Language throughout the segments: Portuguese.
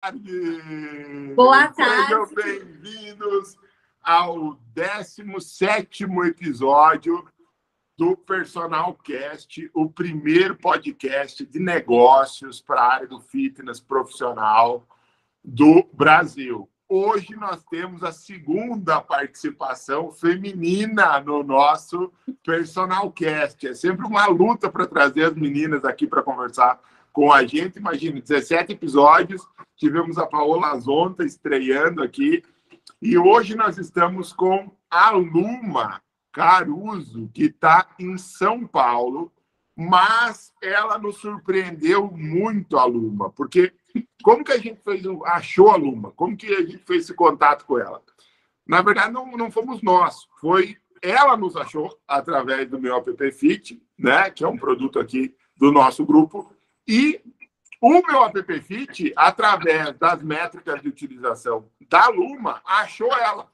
tarde! Boa tarde! Sejam bem-vindos ao 17 episódio do Personal Cast, o primeiro podcast de negócios para a área do fitness profissional do Brasil. Hoje nós temos a segunda participação feminina no nosso Personal Cast. É sempre uma luta para trazer as meninas aqui para conversar com a gente. Imagina, 17 episódios. Tivemos a Paola Zonta estreando aqui. E hoje nós estamos com a Luma Caruso, que está em São Paulo, mas ela nos surpreendeu muito, a Luma, porque como que a gente fez, achou a Luma? Como que a gente fez esse contato com ela? Na verdade, não, não fomos nós, foi ela nos achou através do meu app Fit, né, que é um produto aqui do nosso grupo, e o meu app Fit, através das métricas de utilização da Luma, achou ela.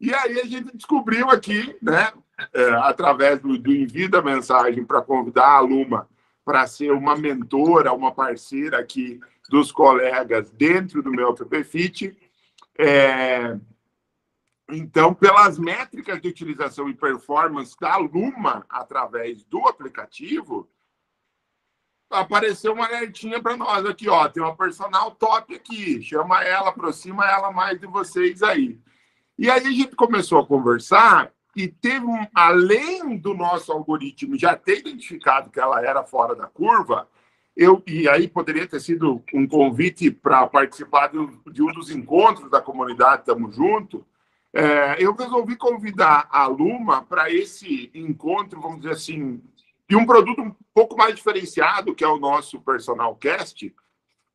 E aí a gente descobriu aqui, né, é, através do, do envio da mensagem para convidar a Luma para ser uma mentora, uma parceira aqui dos colegas dentro do meu app Fit. É, então, pelas métricas de utilização e performance da Luma através do aplicativo, apareceu uma alertinha para nós aqui, ó, tem uma personal top aqui, chama ela, aproxima ela mais de vocês aí. E aí a gente começou a conversar e teve um, além do nosso algoritmo já ter identificado que ela era fora da curva, eu e aí poderia ter sido um convite para participar de, de, um dos encontros da comunidade Tamo Junto. É, eu resolvi convidar a Luma para esse encontro, vamos dizer assim, de um produto um pouco mais diferenciado, que é o nosso Personal Cast,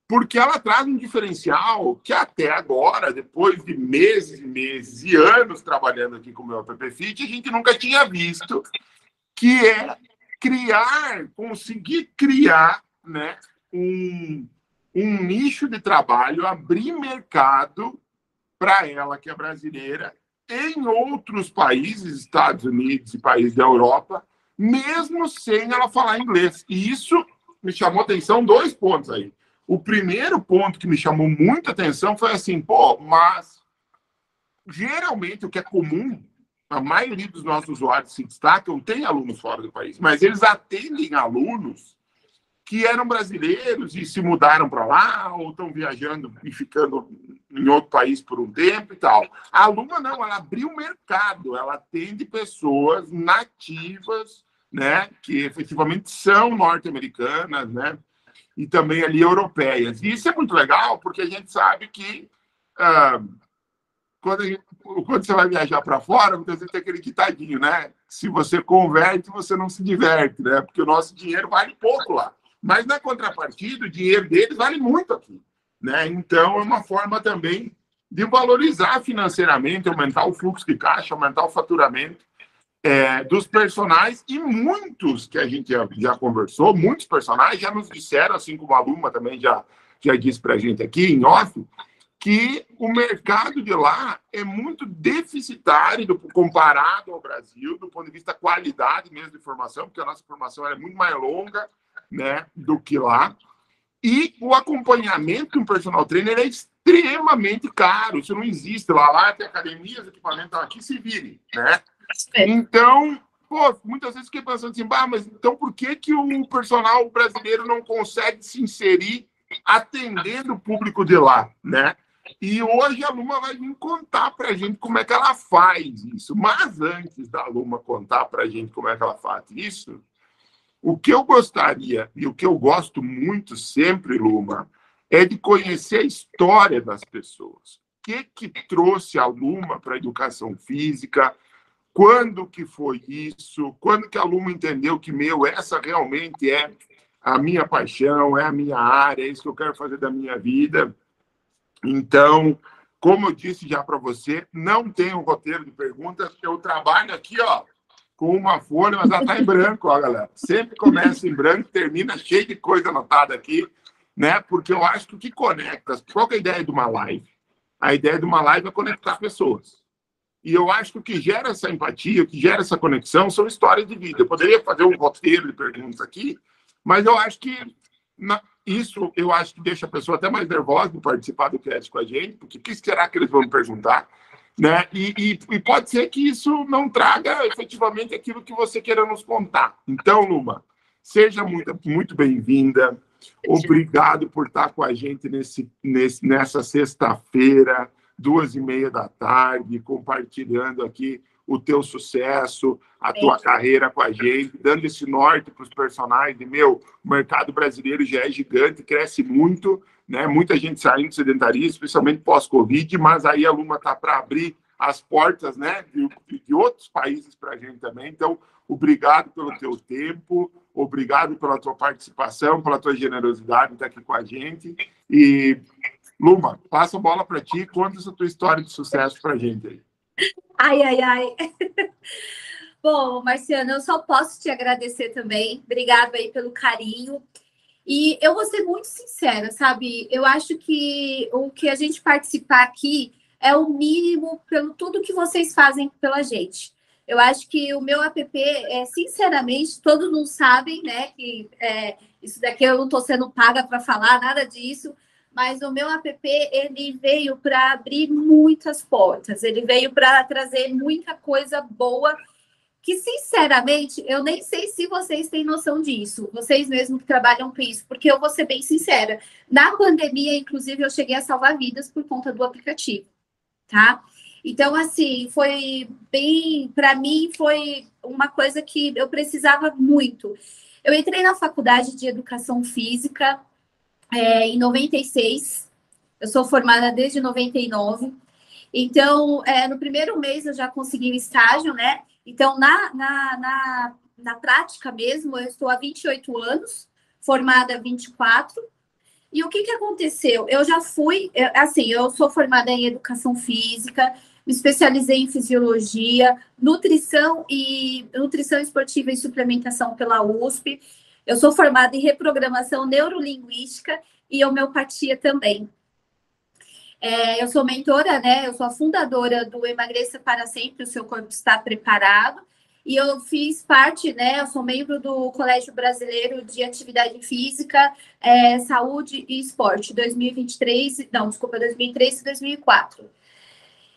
porque ela traz um diferencial que até agora, depois de meses e meses e anos trabalhando aqui com o meu app Fit, a gente nunca tinha visto, que é criar, conseguir criar né, um, um nicho de trabalho, abrir mercado para ela, que é brasileira, em outros países, Estados Unidos e países da Europa, mesmo sem ela falar inglês. E isso me chamou atenção dois pontos aí. O primeiro ponto que me chamou muita atenção foi assim, pô, mas geralmente o que é comum, a maioria dos nossos usuários se destacam, tem alunos fora do país, mas eles atendem alunos que eram brasileiros e se mudaram para lá, ou estão viajando e ficando em outro país por um tempo e tal. A Luma não, ela abriu mercado, ela atende pessoas nativas, né, que efetivamente são norte-americanas, né, e também ali europeias. E isso é muito legal, porque a gente sabe que ah, quando, gente, quando, você vai viajar para fora, muitas vezes tem aquele ditadinho, né? Se você converte, você não se diverte, né? Porque o nosso dinheiro vale pouco lá. Mas, na contrapartida, o dinheiro deles vale muito aqui. Né? Então, é uma forma também de valorizar financeiramente, aumentar o fluxo de caixa, aumentar o faturamento é, dos personagens e muitos que a gente já, já, conversou, muitos personagens já nos disseram, assim como a Luma também já, já disse para a gente aqui em off, que o mercado de lá é muito deficitário do, comparado ao Brasil, do ponto de vista da qualidade mesmo de formação, porque a nossa formação é muito mais longa né, do que lá. E o acompanhamento um personal trainer é extremamente caro. Isso não existe. Lá, lá tem academias, equipamentos aqui, se virem, né? Então, pô, muitas vezes fiquei pensando assim, bah, mas então por que, que o personal brasileiro não consegue se inserir atendendo o público de lá, né? E hoje a Luma vai vir contar para a gente como é que ela faz isso. Mas antes da Luma contar para a gente como é que ela faz isso, o que eu gostaria e o que eu gosto muito sempre, Luma, é de conhecer a história das pessoas. O que, que trouxe a Luma para a educação física? Quando que foi isso? Quando que a Luma entendeu que, meu, essa realmente é a minha paixão, é a minha área, é isso que eu quero fazer da minha vida? Então, como eu disse já para você, não tem um roteiro de perguntas, eu trabalho aqui, ó, com uma folha, mas ela está em branco, ó, galera. Sempre começa em branco, termina cheio de coisa anotada aqui, né? Porque eu acho que o que conecta, qual é a ideia de uma live? A ideia de uma live é conectar pessoas. E eu acho que o que gera essa empatia, o que gera essa conexão são histórias de vida. Eu poderia fazer um roteiro de perguntas aqui, mas eu acho que na, isso eu acho que deixa a pessoa até mais nervosa de participar do cast com a gente, porque o que será que eles vão me perguntar? Né? E, e, e, pode ser que isso não traga efetivamente aquilo que você queira nos contar. Então, Luma, seja muito, muito bem-vinda. Obrigado por estar com a gente nesse, nesse, nessa sexta-feira, duas e meia da tarde, compartilhando aqui o teu sucesso, a tua carreira com a gente, dando esse norte para os personagens. Meu, o mercado brasileiro já é gigante, cresce muito, né? Muita gente saindo do sedentarismo, especialmente pós-Covid, mas aí a Luma está para abrir as portas, né, de, de outros países para a gente também. Então, obrigado pelo teu tempo, obrigado pela tua participação, pela tua generosidade de estar aqui com a gente. E, Luma, passa a bola para ti, conta essa tua história de sucesso para a gente aí. Ai, ai, ai. Bom, Marciano, eu só posso te agradecer também. Obrigado aí pelo carinho. E eu vou ser muito sincera, sabe? Eu acho que o que a gente participar aqui é o mínimo pelo tudo que vocês fazem pela gente. Eu acho que o meu app, é, sinceramente, todos não sabem, né? Que é, isso daqui eu não estou sendo paga para falar nada disso, mas o meu app ele veio para abrir muitas portas, ele veio para trazer muita coisa boa que sinceramente eu nem sei se vocês têm noção disso, vocês mesmos que trabalham com isso, porque eu vou ser bem sincera, na pandemia, inclusive, eu cheguei a salvar vidas por conta do aplicativo, tá? Então, assim, foi bem, para mim, foi uma coisa que eu precisava muito. Eu entrei na faculdade de educação física, é, em 96. Eu sou formada desde 99. Então, é, no primeiro mês eu já consegui o estágio, né? Então, na, na, na, na prática mesmo, eu estou há 28 anos, formada há 24. E o que, que aconteceu? Eu já fui, assim, eu sou formada em educação física, me especializei em fisiologia, nutrição e nutrição esportiva e suplementação pela USP. Eu sou formada em reprogramação neurolinguística e homeopatia também. É, eu sou mentora, né? Eu sou a fundadora do Emagreça para Sempre, o seu corpo está preparado. E eu fiz parte, né? Eu sou membro do Colégio Brasileiro de Atividade Física, é, Saúde e Esporte, 2023, não, desculpa, 2003 e 2004.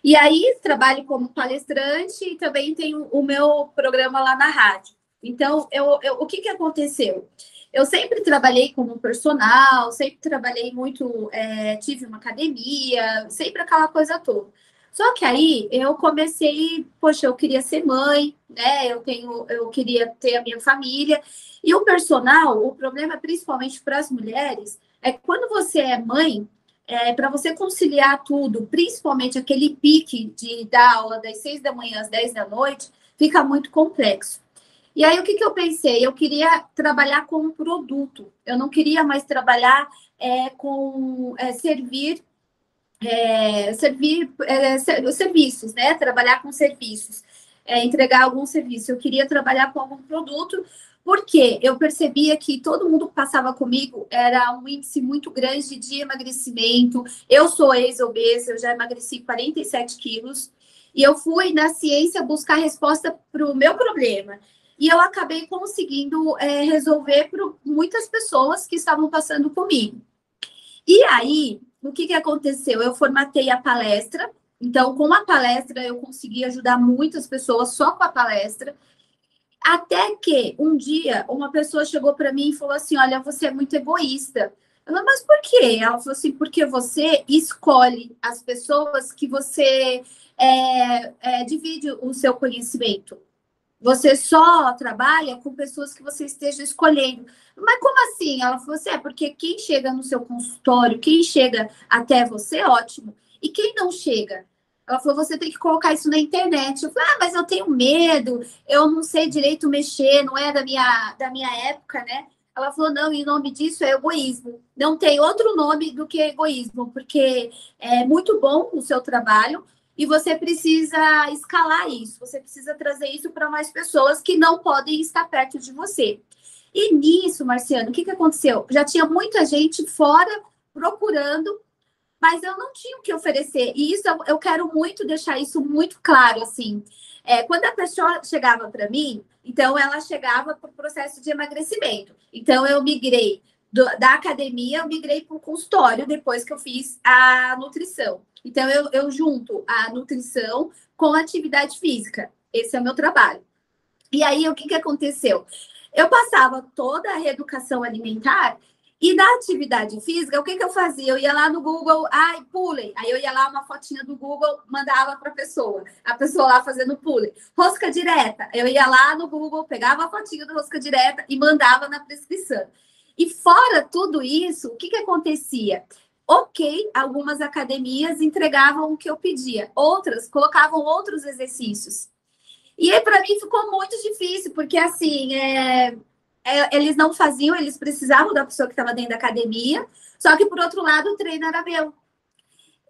E aí trabalho como palestrante e também tenho o meu programa lá na rádio. Então, eu, eu, o que, que aconteceu? Eu sempre trabalhei como personal, sempre trabalhei muito, é, tive uma academia, sempre aquela coisa toda. Só que aí eu comecei, poxa, eu queria ser mãe, né? Eu tenho, eu queria ter a minha família. E o personal, o problema principalmente para as mulheres, é que quando você é mãe, é, para você conciliar tudo, principalmente aquele pique de dar aula das seis da manhã às dez da noite, fica muito complexo. E aí, o que, que eu pensei? Eu queria trabalhar com um produto, eu não queria mais trabalhar é, com é, servir, é, servir é, serviços, né? Trabalhar com serviços, é, entregar algum serviço. Eu queria trabalhar com algum produto, porque eu percebia que todo mundo que passava comigo era um índice muito grande de emagrecimento. Eu sou ex-obesa, eu já emagreci 47 quilos. E eu fui na ciência buscar resposta para o meu problema e eu acabei conseguindo é, resolver para muitas pessoas que estavam passando comigo. E aí, o que, que aconteceu? Eu formatei a palestra, então, com a palestra, eu consegui ajudar muitas pessoas só com a palestra. Até que um dia uma pessoa chegou para mim e falou assim: Olha, você é muito egoísta. Eu falei, mas por quê? Ela falou assim: porque você escolhe as pessoas que você é, é, divide o seu conhecimento. Você só trabalha com pessoas que você esteja escolhendo. Mas como assim? Ela falou assim: é porque quem chega no seu consultório, quem chega até você, ótimo. E quem não chega? Ela falou: você tem que colocar isso na internet. Eu falei: ah, mas eu tenho medo, eu não sei direito mexer, não é da minha, da minha época, né? Ela falou: não, e o nome disso é egoísmo. Não tem outro nome do que egoísmo, porque é muito bom o seu trabalho, e você precisa escalar isso, você precisa trazer isso para mais pessoas que não podem estar perto de você. E nisso, Marciano, o que, que aconteceu? Já tinha muita gente fora procurando, mas eu não tinha o que oferecer. E isso eu, eu quero muito deixar isso muito claro, assim. É, quando a pessoa chegava para mim, então ela chegava para o processo de emagrecimento. Então eu migrei do, da academia, eu migrei para o consultório depois que eu fiz a nutrição. Então, eu, eu junto a nutrição com a atividade física. Esse é o meu trabalho. E aí, o que, que aconteceu? Eu passava toda a reeducação alimentar e da atividade física, o que, que eu fazia? Eu ia lá no Google, ai, pulem. Aí eu ia lá, uma fotinha do Google, mandava para a pessoa. A pessoa lá fazendo pulem. Rosca direta. Eu ia lá no Google, pegava a fotinha do rosca direta e mandava na prescrição. E fora tudo isso, o que, que acontecia? Ok, algumas academias entregavam o que eu pedia, outras colocavam outros exercícios. E aí, para mim, ficou muito difícil, porque assim, é, é, eles não faziam, eles precisavam da pessoa que estava dentro da academia, só que, por outro lado, o treino era meu.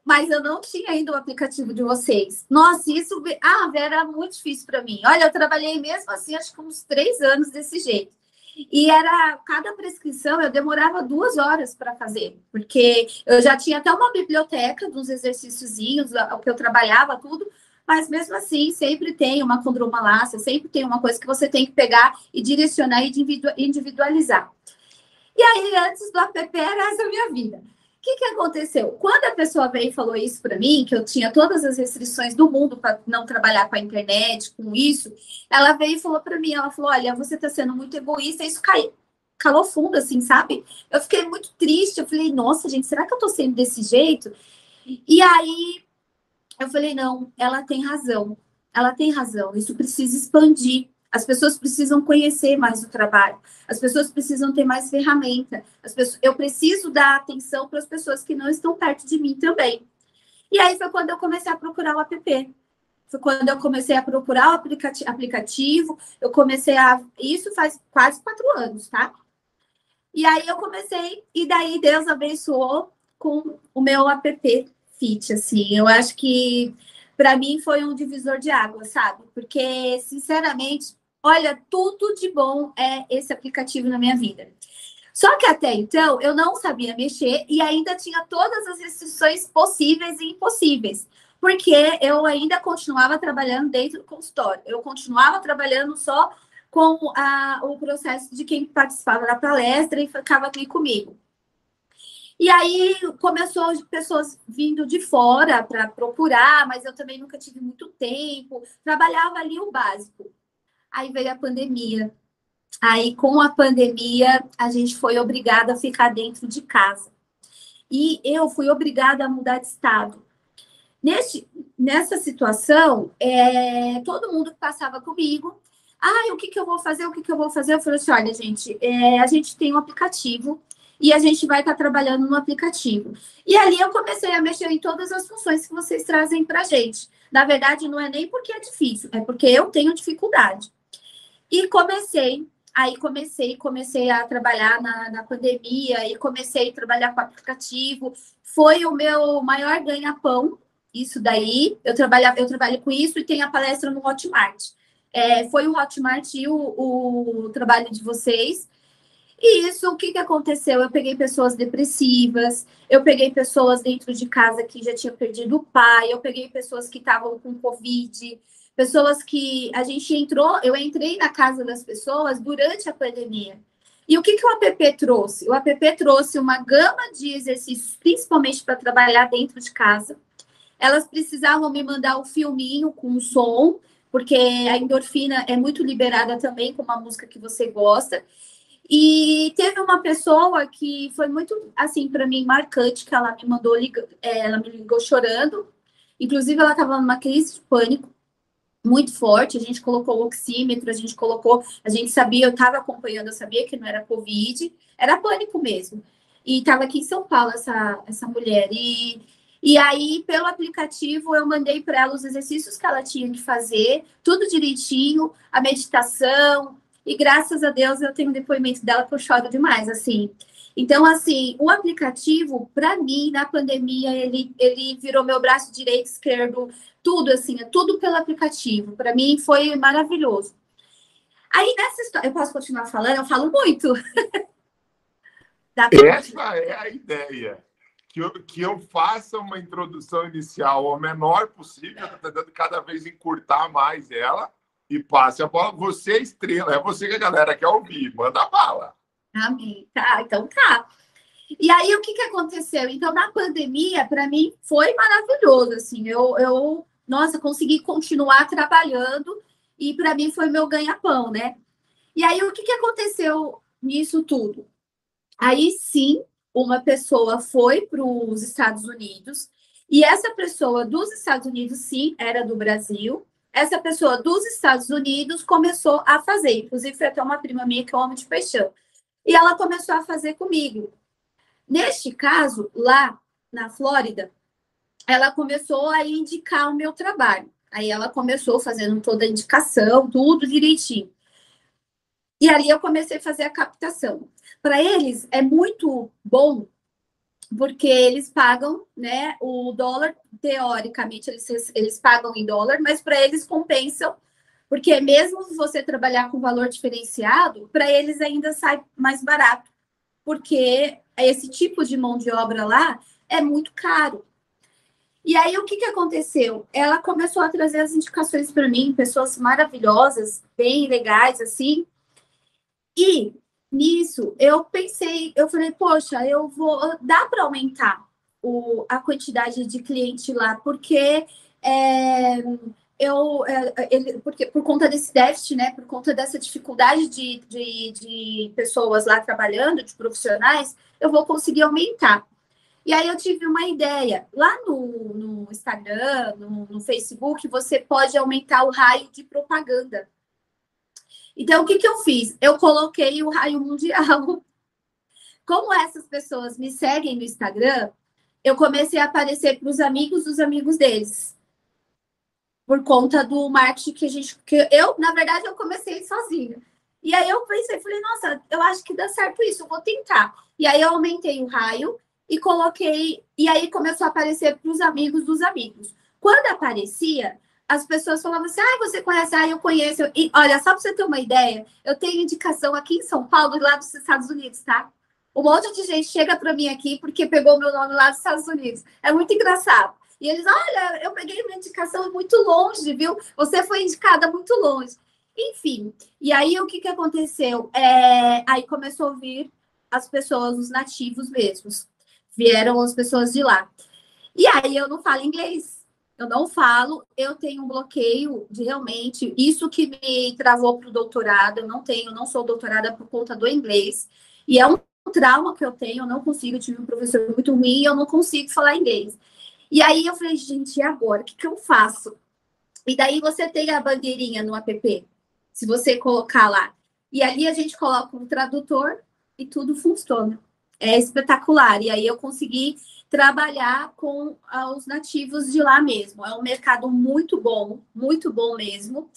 Mas eu não tinha ainda o aplicativo de vocês. Nossa, isso ah, era muito difícil para mim. Olha, eu trabalhei mesmo assim, acho que uns três anos desse jeito. E era cada prescrição eu demorava duas horas para fazer, porque eu já tinha até uma biblioteca dos exercíciozinhos, o que eu trabalhava, tudo, mas mesmo assim sempre tem uma condromalácia, sempre tem uma coisa que você tem que pegar e direcionar e individualizar. E aí, antes do app, era essa minha vida que, que aconteceu? Quando a pessoa veio e falou isso para mim, que eu tinha todas as restrições do mundo para não trabalhar com a internet, com isso, ela veio e falou para mim, ela falou, olha, você está sendo muito egoísta, isso caiu, calou fundo, assim, sabe? Eu fiquei muito triste, eu falei, nossa, gente, será que eu estou sendo desse jeito? E aí, eu falei, não, ela tem razão, ela tem razão, isso precisa expandir. As pessoas precisam conhecer mais o trabalho. As pessoas precisam ter mais ferramenta. As pessoas, eu preciso dar atenção para as pessoas que não estão perto de mim também. E aí foi quando eu comecei a procurar o app. Foi quando eu comecei a procurar o aplicativo. Eu comecei a. Isso faz quase quatro anos, tá? E aí eu comecei, e daí Deus abençoou com o meu app Fit, assim. Eu acho que para mim foi um divisor de água, sabe? Porque, sinceramente, Olha, tudo de bom é esse aplicativo na minha vida. Só que até então eu não sabia mexer e ainda tinha todas as restrições possíveis e impossíveis, porque eu ainda continuava trabalhando dentro do consultório, eu continuava trabalhando só com a, o processo de quem participava da palestra e ficava aqui comigo. E aí começou pessoas vindo de fora para procurar, mas eu também nunca tive muito tempo, trabalhava ali o básico. Aí veio a pandemia. Aí, com a pandemia, a gente foi obrigada a ficar dentro de casa. E eu fui obrigada a mudar de estado. Neste, nessa situação, é, todo mundo que passava comigo, ah, o que, que eu vou fazer? O que, que eu vou fazer? Eu falei assim: olha, gente, é, a gente tem um aplicativo e a gente vai estar trabalhando no aplicativo. E ali eu comecei a mexer em todas as funções que vocês trazem para gente. Na verdade, não é nem porque é difícil, é porque eu tenho dificuldade. E comecei, aí comecei, comecei a trabalhar na, na pandemia e comecei a trabalhar com aplicativo. Foi o meu maior ganha-pão, isso daí. Eu trabalho, eu trabalho com isso e tenho a palestra no Hotmart. É, foi o Hotmart e o, o trabalho de vocês. E isso, o que, que aconteceu? Eu peguei pessoas depressivas, eu peguei pessoas dentro de casa que já tinham perdido o pai, eu peguei pessoas que estavam com Covid, pessoas que a gente entrou, eu entrei na casa das pessoas durante a pandemia. E o que, que o app trouxe? O app trouxe uma gama de exercícios, principalmente para trabalhar dentro de casa. Elas precisavam me mandar o um filminho com som, porque a endorfina é muito liberada também com uma música que você gosta. E teve uma pessoa que foi muito, assim, para mim, marcante, que ela me mandou, é, ela me ligou chorando. Inclusive, ela estava numa crise de pânico muito forte, a gente colocou o oxímetro, a gente colocou, a gente sabia, eu estava acompanhando, eu sabia que não era Covid, era pânico mesmo. E estava aqui em São Paulo essa, essa mulher. E, e aí, pelo aplicativo, eu mandei para ela os exercícios que ela tinha que fazer, tudo direitinho, a meditação. E graças a Deus eu tenho um depoimento dela que eu choro demais, assim. Então, assim, o aplicativo, para mim, na pandemia, ele, ele virou meu braço direito, esquerdo, tudo assim, é tudo pelo aplicativo. Para mim foi maravilhoso. Aí nessa história, eu posso continuar falando? Eu falo muito. Essa é a ideia. Que eu, que eu faça uma introdução inicial ao menor possível, tentando cada vez encurtar mais ela e passe a bola. Você é estrela, é você que a galera quer ouvir. Manda bala. Amém. Tá, então tá. E aí, o que, que aconteceu? Então, na pandemia, para mim, foi maravilhoso, assim, eu, eu, nossa, consegui continuar trabalhando e para mim foi meu ganha-pão, né? E aí, o que, que aconteceu nisso tudo? Aí, sim, uma pessoa foi para os Estados Unidos e essa pessoa dos Estados Unidos, sim, era do Brasil. Essa pessoa dos Estados Unidos começou a fazer, inclusive foi até uma prima minha que eu amo de paixão. E ela começou a fazer comigo. Neste caso, lá na Flórida, ela começou a indicar o meu trabalho. Aí ela começou fazendo toda a indicação, tudo direitinho. E ali eu comecei a fazer a captação. Para eles é muito bom porque eles pagam, né, o dólar, teoricamente, eles, eles pagam em dólar, mas para eles compensam, porque mesmo você trabalhar com valor diferenciado, para eles ainda sai mais barato, porque esse tipo de mão de obra lá é muito caro. E aí, o que, que aconteceu? Ela começou a trazer as indicações para mim, pessoas maravilhosas, bem legais, assim. E nisso, eu pensei, eu falei, poxa, eu vou. dá para aumentar o, a quantidade de cliente lá, porque. É, eu, é, ele, porque por conta desse déficit, né, por conta dessa dificuldade de, de, de pessoas lá trabalhando, de profissionais, eu vou conseguir aumentar. E aí eu tive uma ideia. Lá no, no Instagram, no, no, Facebook, você pode aumentar o raio de propaganda. Então, o que, que eu fiz? Eu coloquei o raio mundial. Como essas pessoas me seguem no Instagram, eu comecei a aparecer para os amigos dos amigos deles por conta do marketing que a gente. Que eu, na verdade, eu comecei sozinha. E aí eu pensei, falei, nossa, eu acho que dá certo isso, eu vou tentar. E aí eu aumentei o raio e coloquei, e aí começou a aparecer para os amigos dos amigos. Quando aparecia, as pessoas falavam assim: ah, você conhece? Ah, eu conheço. E olha, só para você ter uma ideia, eu tenho indicação aqui em São Paulo, lá dos Estados Unidos, tá? Um monte de gente chega para mim aqui porque pegou meu nome lá dos Estados Unidos. É muito engraçado. E eles, olha, eu peguei uma indicação muito longe, viu? Você foi indicada muito longe. Enfim, e aí o que, que aconteceu? É, aí começou a vir as pessoas, os nativos mesmos. Vieram as pessoas de lá. E aí eu não falo inglês. Eu não falo, eu tenho um bloqueio de realmente. Isso que me travou para o doutorado, eu não tenho, não sou doutorada por conta do inglês. E é um trauma que eu tenho, eu não consigo, eu tive um professor muito ruim, eu não consigo falar inglês. E aí eu falei, gente, e agora? O que, que eu faço? E daí você tem a bandeirinha no app, se você colocar lá. E ali a gente coloca um tradutor e tudo funciona. É espetacular. E aí eu consegui trabalhar com ah, os nativos de lá mesmo. É um mercado muito bom, muito bom mesmo.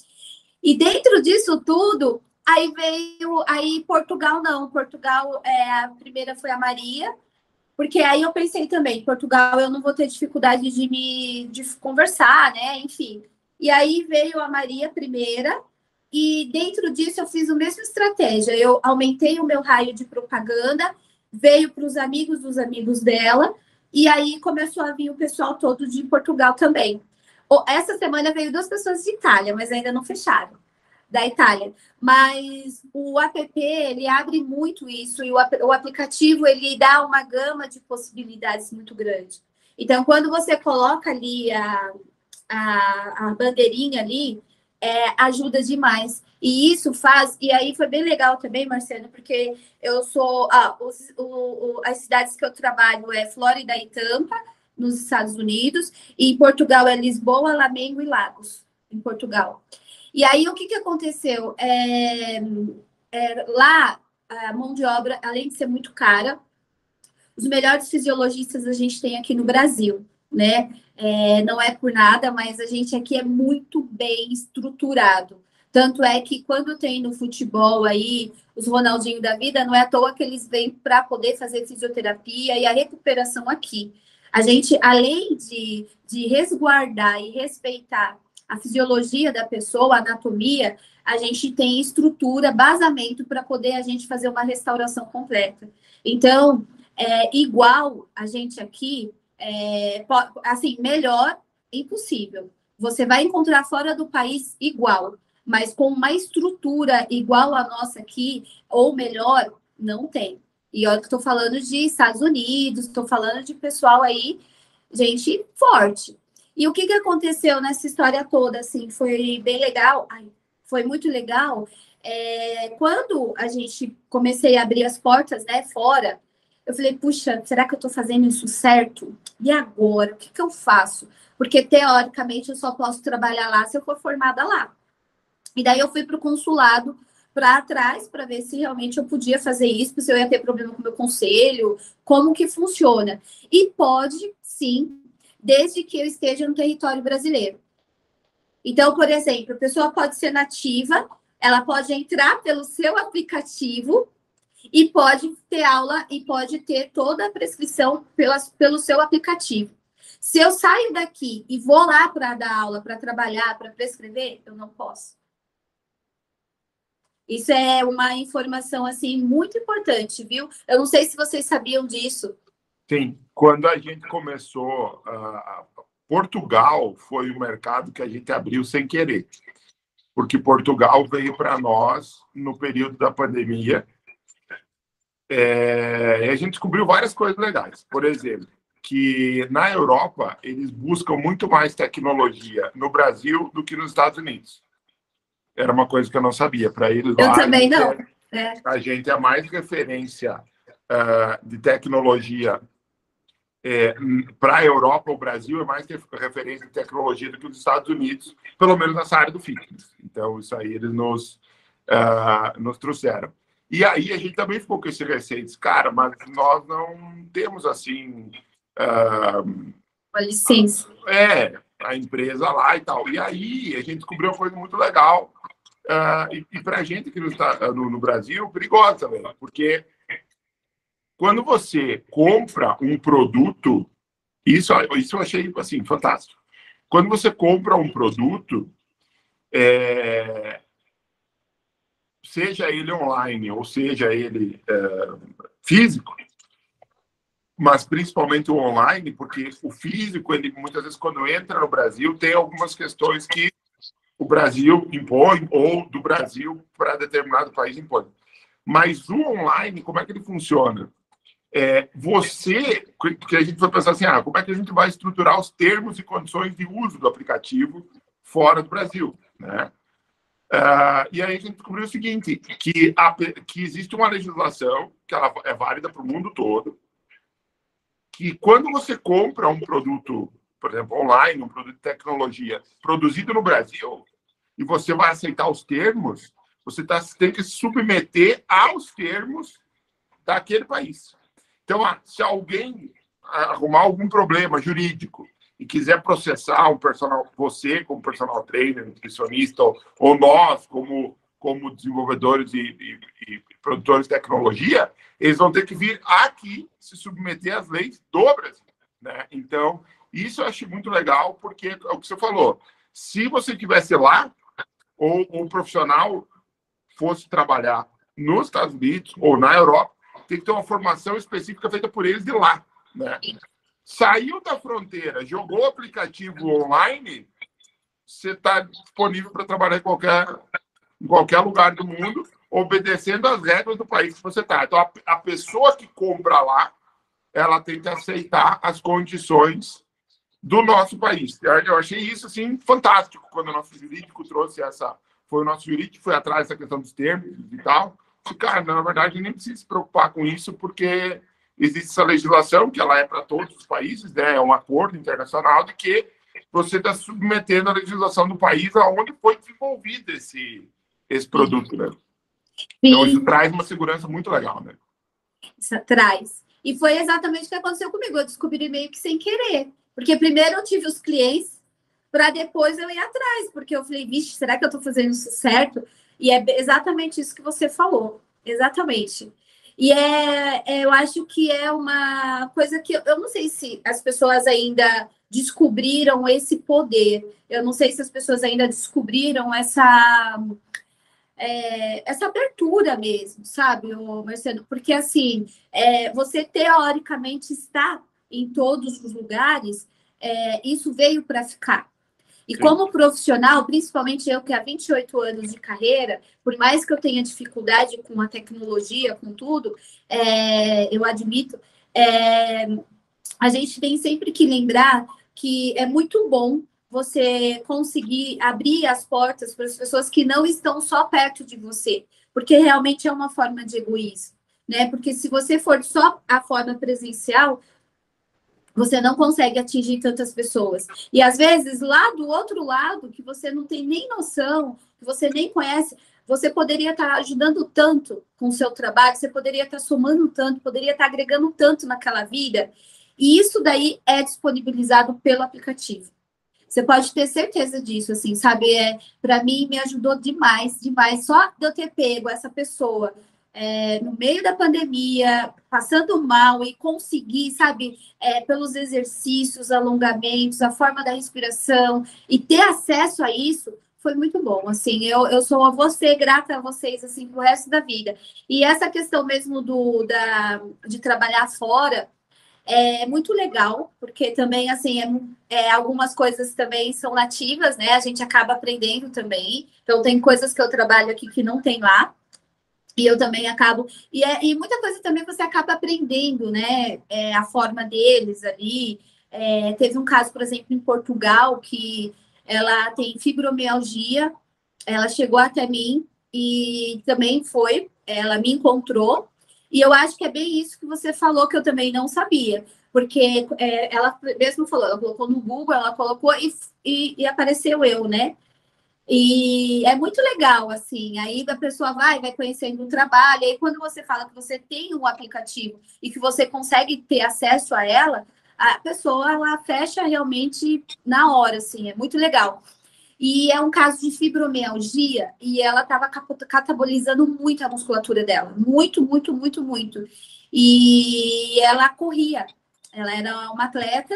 E dentro disso tudo, aí veio aí Portugal não. Portugal é a primeira foi a Maria, porque aí eu pensei também, Portugal eu não vou ter dificuldade de me de conversar, né? Enfim. E aí veio a Maria primeira, e dentro disso eu fiz a mesma estratégia. Eu aumentei o meu raio de propaganda, veio para os amigos dos amigos dela, e aí começou a vir o pessoal todo de Portugal também. Essa semana veio duas pessoas de Itália, mas ainda não fecharam da Itália. Mas o app, ele abre muito isso, e o, o aplicativo, ele dá uma gama de possibilidades muito grande. Então, quando você coloca ali a, a, a bandeirinha ali, é, ajuda demais. E isso faz, e aí foi bem legal também, Marcelo, porque eu sou. Ah, os, o, o, as cidades que eu trabalho é Flórida e Tampa, nos Estados Unidos, e em Portugal é Lisboa, Lamengo e Lagos, em Portugal. E aí, o que, que aconteceu? É, é, lá, a mão de obra, além de ser muito cara, os melhores fisiologistas a gente tem aqui no Brasil, né? É, não é por nada, mas a gente aqui é muito bem estruturado. Tanto é que quando tem no futebol aí os Ronaldinho da vida, não é à toa que eles vêm para poder fazer fisioterapia e a recuperação aqui. A gente, além de, de resguardar e respeitar a fisiologia da pessoa, a anatomia, a gente tem estrutura, basamento para poder a gente fazer uma restauração completa. Então, é, igual a gente aqui, é, assim, melhor, impossível. Você vai encontrar fora do país igual, mas com uma estrutura igual a nossa aqui, ou melhor, Não tem. E olha que estou falando de Estados Unidos, estou falando de pessoal aí, gente forte. E o que, que aconteceu nessa história toda, assim, foi bem legal, ai, foi muito legal. É, quando a gente comecei a abrir as portas, né, fora, eu falei, puxa, será que eu estou fazendo isso certo? E agora? O que, que eu faço? Porque, teoricamente, eu só posso trabalhar lá se eu for formada lá. E daí eu fui para o consulado para trás para ver se realmente eu podia fazer isso, se eu ia ter problema com o meu conselho, como que funciona. E pode, sim, desde que eu esteja no território brasileiro. Então, por exemplo, a pessoa pode ser nativa, ela pode entrar pelo seu aplicativo e pode ter aula e pode ter toda a prescrição pela, pelo seu aplicativo. Se eu saio daqui e vou lá para dar aula, para trabalhar, para prescrever, eu não posso. Isso é uma informação assim muito importante, viu? Eu não sei se vocês sabiam disso. Sim, quando a gente começou, uh, Portugal foi o mercado que a gente abriu sem querer, porque Portugal veio para nós no período da pandemia. É, e a gente descobriu várias coisas legais. Por exemplo, que na Europa eles buscam muito mais tecnologia no Brasil do que nos Estados Unidos era uma coisa que eu não sabia. Para eles, eu lá, também não. É, a gente é mais referência uh, de tecnologia é, para a Europa, o Brasil é mais referência de tecnologia do que os Estados Unidos, pelo menos nessa área do fitness. Então, isso aí eles nos, uh, nos trouxeram. E aí a gente também ficou com esse receio, cara, mas nós não temos assim. Uh, Uma licença. É, a empresa lá e tal. E aí a gente descobriu uma coisa muito legal, Uh, e, e para a gente que está no, no, Brasil, perigosa também, porque quando você compra um produto, isso, isso eu achei assim, fantástico. Quando você compra um produto, é, seja ele online ou seja ele é, físico, mas principalmente o online, porque o físico, ele muitas vezes quando entra no Brasil, tem algumas questões que o Brasil impõe ou do Brasil para determinado país impõe. Mas o online, como é que ele funciona? É, você, que a gente foi pensar assim, ah, como é que a gente vai estruturar os termos e condições de uso do aplicativo fora do Brasil, né? Uh, e aí a gente descobriu o seguinte, que, a, que existe uma legislação que ela é válida para o mundo todo, que quando você compra um produto por exemplo, online, um produto de tecnologia produzido no Brasil, e você vai aceitar os termos, você tá, tem que se submeter aos termos daquele país. Então, ah, se alguém arrumar algum problema jurídico e quiser processar um personal, você como personal trainer, nutricionista, ou, nós como, como desenvolvedores e, e, e, produtores de tecnologia, eles vão ter que vir aqui se submeter às leis do Brasil. Né? Então, isso eu achei muito legal, porque é o que você falou. Se você estivesse lá, ou um profissional fosse trabalhar nos Estados Unidos ou na Europa, tem que ter uma formação específica feita por eles de lá. Né? Saiu da fronteira, jogou o aplicativo online, você está disponível para trabalhar em qualquer, em qualquer lugar do mundo, obedecendo às regras do país que você está. Então, a, a pessoa que compra lá, ela tem que aceitar as condições do nosso país. Eu achei isso assim fantástico quando o nosso jurídico trouxe essa. Foi o nosso jurídico que foi atrás dessa questão dos termos e tal. Cara, na verdade, nem precisa se preocupar com isso, porque existe essa legislação, que ela é para todos os países, né? é um acordo internacional de que você está submetendo a legislação do país aonde foi desenvolvido esse, esse produto. Né? Então, isso traz uma segurança muito legal. Né? Isso traz. E foi exatamente o que aconteceu comigo. Eu descobri meio que sem querer. Porque primeiro eu tive os clientes para depois eu ir atrás, porque eu falei, vixe, será que eu estou fazendo isso certo? E é exatamente isso que você falou, exatamente. E é, é, eu acho que é uma coisa que eu não sei se as pessoas ainda descobriram esse poder. Eu não sei se as pessoas ainda descobriram essa é, essa abertura mesmo, sabe, Marcelo? Porque assim, é, você teoricamente está em todos os lugares, é, isso veio para ficar. E Sim. como profissional, principalmente eu que há 28 anos de carreira, por mais que eu tenha dificuldade com a tecnologia, com tudo, é, eu admito, é, a gente tem sempre que lembrar que é muito bom você conseguir abrir as portas para as pessoas que não estão só perto de você, porque realmente é uma forma de egoísmo, né? Porque se você for só a forma presencial, você não consegue atingir tantas pessoas. E às vezes, lá do outro lado, que você não tem nem noção, que você nem conhece, você poderia estar ajudando tanto com o seu trabalho, você poderia estar somando tanto, poderia estar agregando tanto naquela vida. E isso daí é disponibilizado pelo aplicativo. Você pode ter certeza disso, assim, sabe? É, para mim, me ajudou demais, demais. Só de eu ter pego essa pessoa é, no meio da pandemia, passando mal e conseguir, sabe, é, pelos exercícios, alongamentos, a forma da respiração e ter acesso a isso foi muito bom. Assim, eu, eu sou a você, grata a vocês, assim, pro resto da vida. E essa questão mesmo do, da, de trabalhar fora é muito legal, porque também, assim, é, é, algumas coisas também são nativas, né? A gente acaba aprendendo também. Então, tem coisas que eu trabalho aqui que não tem lá. E eu também acabo. E, é, e muita coisa também você acaba aprendendo, né? É, a forma deles ali. É, teve um caso, por exemplo, em Portugal, que ela tem fibromialgia. Ela chegou até mim e também foi. Ela me encontrou e eu acho que é bem isso que você falou, que eu também não sabia. Porque é, ela mesmo falou, ela colocou no Google, ela colocou e, e, e, apareceu eu, né? E é muito legal, assim. Aí a pessoa vai, vai conhecendo o trabalho. Aí, quando você fala que você tem um aplicativo e que você consegue ter acesso a ela, a pessoa ela fecha realmente na hora, assim. É muito legal. E é um caso de fibromialgia e ela estava catabolizando muito a musculatura dela. Muito, muito, muito, muito. E ela corria. Ela era uma atleta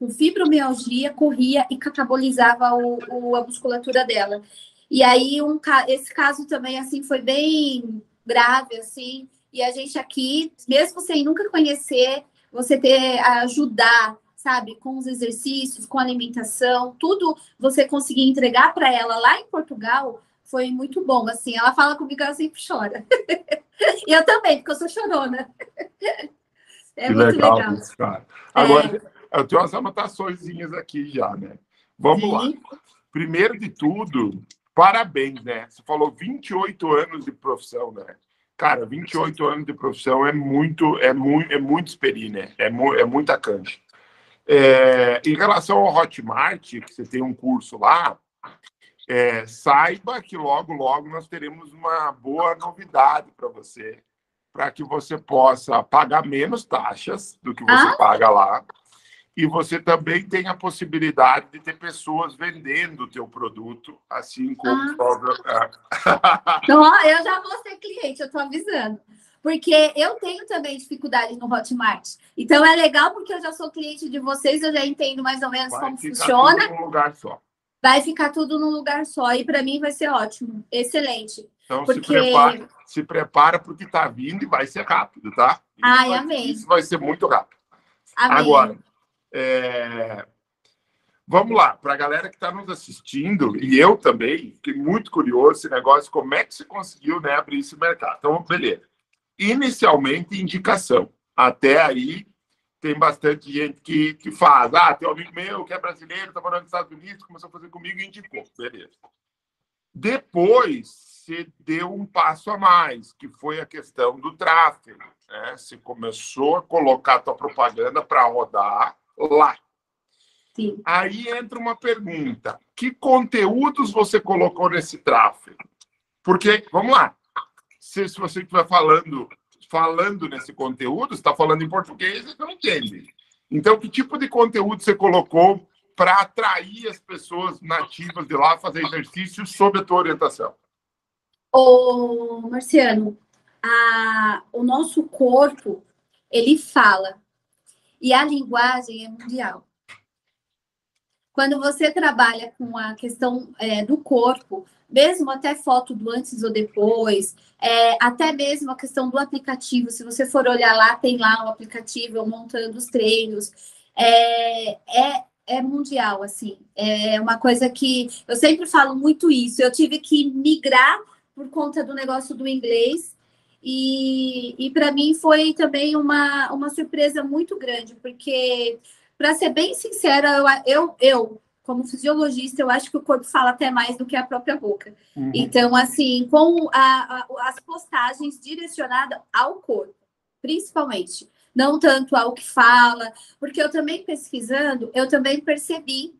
com fibromialgia, corria e catabolizava o, o, a musculatura dela. E aí, um, esse caso também, assim, foi bem grave, assim. E a gente aqui, mesmo sem nunca conhecer, você ter, ajudar sabe? Com os exercícios, com a alimentação, tudo você conseguir entregar para ela lá em Portugal foi muito bom. Assim, ela fala comigo, ela sempre chora. e eu também, porque eu sou chorona. É que muito legal, legal. Isso, cara. Agora, é... eu tenho umas anotações aqui já, né? Vamos Sim. lá. Primeiro de tudo, parabéns, né? Você falou 28 anos de profissão, né? Cara, 28 anos de profissão é muito, é muito, é muito experiência, né? É, mu é muita cancha. É, em relação ao Hotmart, que você tem um curso lá, é, saiba que logo, logo nós teremos uma boa novidade para você, para que você possa pagar menos taxas do que você ah. paga lá. E você também tem a possibilidade de ter pessoas vendendo o teu produto, assim como... Ah. então, eu já vou ser cliente, eu estou avisando. Porque eu tenho também dificuldade no Hotmart. Então é legal porque eu já sou cliente de vocês, eu já entendo mais ou menos vai como funciona. Tudo num lugar só. Vai ficar tudo num lugar só. E para mim vai ser ótimo. Excelente. Então porque... se, prepara, se prepara porque está vindo e vai ser rápido, tá? Isso Ai, vai, amém. Isso vai ser muito rápido. Amém. Agora, é... Vamos lá, para a galera que está nos assistindo, e eu também, fiquei muito curioso esse negócio, como é que você conseguiu né, abrir esse mercado? Então, beleza inicialmente indicação. Até aí tem bastante gente que, que faz. Ah, tem um amigo meu que é brasileiro, está morando nos Estados Unidos, começou a fazer comigo e indicou. Beleza. Depois, você deu um passo a mais, que foi a questão do tráfego. Né? Você começou a colocar a tua propaganda para rodar lá. Sim. Aí entra uma pergunta: que conteúdos você colocou nesse tráfego? Porque, vamos lá, se, se você estiver falando, falando nesse conteúdo, está falando em português, você não entende. Então, que tipo de conteúdo você colocou para atrair as pessoas nativas de lá a fazer exercício sob a tua orientação? Ô, Marciano, a, o nosso corpo, ele fala. E a linguagem é mundial. Quando você trabalha com a questão é, do corpo, mesmo até foto do antes ou depois, é, até mesmo a questão do aplicativo. Se você for olhar lá, tem lá o aplicativo montando os treinos. É, é, é mundial, assim. É uma coisa que eu sempre falo muito isso. Eu tive que migrar por conta do negócio do inglês. E, e para mim foi também uma, uma surpresa muito grande, porque, para ser bem sincera, eu, eu, eu, como fisiologista, eu acho que o corpo fala até mais do que a própria boca. Uhum. Então, assim, com a, a, as postagens direcionadas ao corpo, principalmente não tanto ao que fala, porque eu também pesquisando, eu também percebi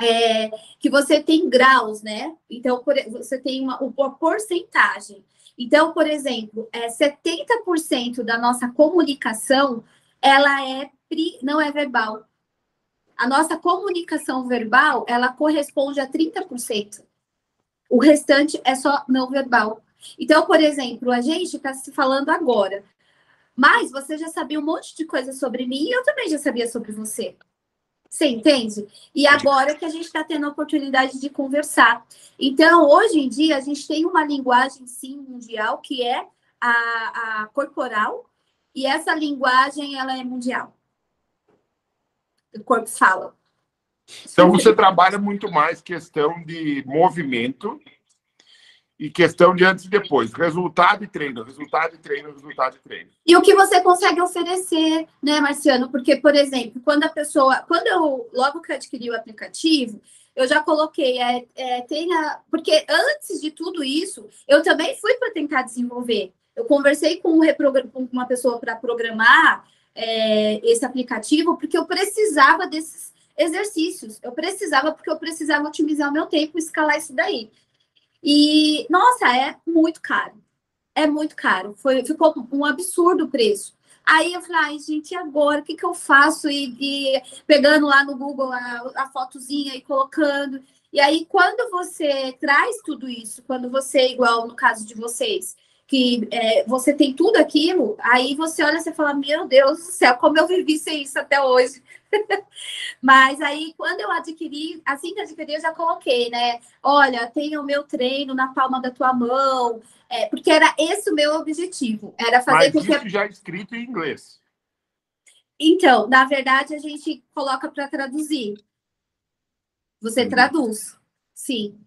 é, que você tem graus, né? Então, por, você tem uma, uma porcentagem. Então, por exemplo, é, 70% da nossa comunicação, ela é não é verbal. A nossa comunicação verbal, ela corresponde a 30%. O restante é só não verbal. Então, por exemplo, a gente está se falando agora. Mas você já sabia um monte de coisa sobre mim e eu também já sabia sobre você. Você entende? E agora que a gente está tendo a oportunidade de conversar. Então, hoje em dia, a gente tem uma linguagem, sim, mundial, que é a, a corporal, e essa linguagem, ela é mundial. O corpo fala. Então, você trabalha muito mais questão de movimento e questão de antes e depois. Resultado e treino, resultado e treino, resultado e treino. E o que você consegue oferecer, né, Marciano? Porque, por exemplo, quando a pessoa. Quando eu, logo que adquiri o aplicativo, eu já coloquei, é, é, tenha. Porque antes de tudo isso, eu também fui para tentar desenvolver. Eu conversei com, um com uma pessoa para programar é, esse aplicativo, porque eu precisava desses exercícios. Eu precisava, porque eu precisava otimizar o meu tempo, escalar isso daí. E, nossa, é muito caro. É muito caro. Foi, ficou um absurdo o preço. Aí eu falei, ai, gente, e agora? O que, que eu faço? E, e pegando lá no Google a, a fotozinha e colocando. E aí, quando você traz tudo isso, quando você, igual no caso de vocês, que é, você tem tudo aquilo, aí você olha e fala, meu Deus do céu, como eu vivi sem isso até hoje. Mas aí, quando eu adquiri, assim que adquiri, eu já coloquei, né? Olha, tem o meu treino na palma da tua mão, é, porque era esse o meu objetivo, era fazer Mas isso que... já é escrito em inglês. Então, na verdade, a gente coloca para traduzir. Você hum. traduz, sim.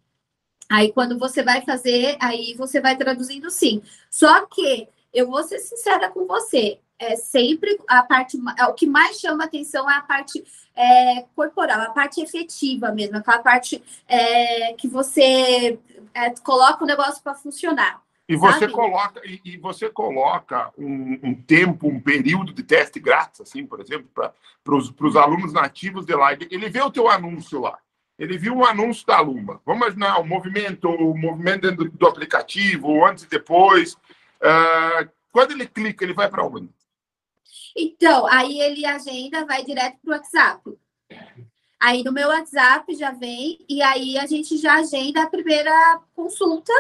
Aí, quando você vai fazer, aí você vai traduzindo sim. Só que eu vou ser sincera com você, é sempre a parte, é, o que mais chama atenção é a parte é, corporal, a parte efetiva mesmo, aquela parte é, que você é, coloca o negócio para funcionar. E você sabe? coloca e, e, você coloca um, um, tempo, um período de teste grátis, assim, por exemplo, para os alunos nativos de lá. Ele vê o teu anúncio lá ele viu um anúncio da Luma. Vamos imaginar o movimento, o movimento dentro do aplicativo, antes e depois. Uh, quando ele clica, ele vai para onde? Então, aí ele agenda, vai direto para o WhatsApp. Aí no meu WhatsApp já vem, e aí a gente já agenda a primeira consulta,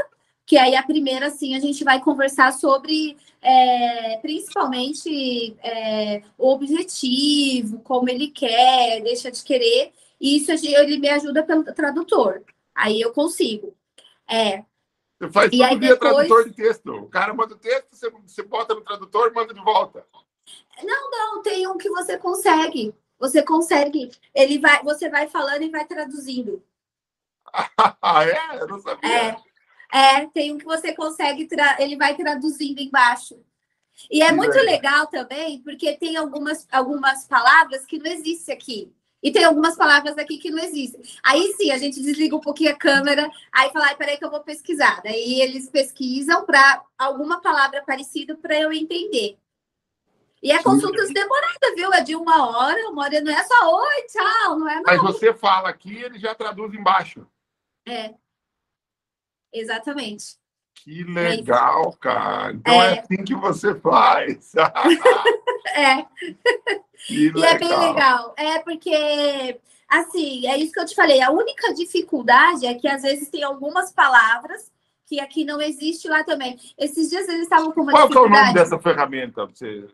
que aí a primeira, assim, a gente vai conversar sobre é, principalmente é, o objetivo, como ele quer, deixa de querer, e isso ele me ajuda pelo tradutor. Aí eu consigo. É. Você faz e todo dia depois... tradutor de texto. O cara manda o texto, você, você bota no tradutor e manda de volta. Não, não, tem um que você consegue. Você consegue. Ele vai, você vai falando e vai traduzindo. Ah, é? Eu não sabia. É, é tem um que você consegue, tra... ele vai traduzindo embaixo. E é muito legal também, porque tem algumas, algumas palavras que não existem aqui. E tem algumas palavras aqui que não existem. Aí sim, a gente desliga um pouquinho a câmera, aí fala, peraí que eu vou pesquisar. Daí eles pesquisam para alguma palavra parecida para eu entender. E é consultas demoradas, viu? É de uma hora, uma hora não é só oi, tchau, não é não. Mas você fala aqui, ele já traduz embaixo. É. Exatamente. Que legal, é cara. Então é. é assim que você faz. é. e é bem legal. É porque, assim, é isso que eu te falei. A única dificuldade é que às vezes tem algumas palavras que aqui não existe lá também. Esses dias eles estavam com uma Qual dificuldade. Qual é o nome dessa ferramenta? Você...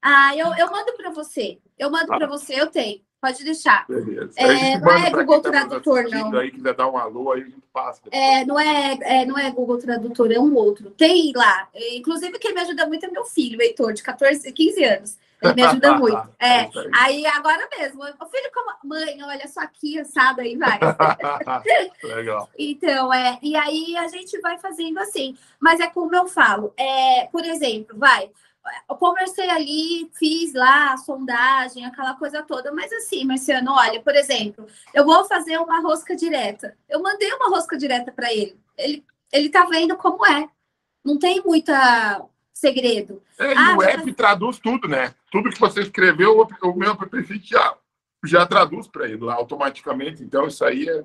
Ah, eu, eu mando para você. Eu mando ah. para você, eu tenho. Pode deixar. Beleza. É, não é Google tá Tradutor, não. Aí quiser dar um alô, aí a gente passa. É, não, é, é, não é Google Tradutor, é um outro. Tem lá. Inclusive, quem me ajuda muito é meu filho, Heitor, de 14, 15 anos. Ele me ajuda muito. É, é aí agora mesmo, o filho como mãe, olha só aqui, assado aí vai. Legal. Então, é, e aí a gente vai fazendo assim. Mas é como eu falo, é, por exemplo, vai, eu conversei ali, fiz lá a sondagem, aquela coisa toda, mas assim, Marciano, olha, por exemplo, eu vou fazer uma rosca direta. Eu mandei uma rosca direta para ele. Ele ele tá vendo como é. Não tem muita segredo. É, ah, o app traduz tudo, né? Tudo que você escreveu, o meu app já, já traduz para ele lá automaticamente. Então, isso aí é.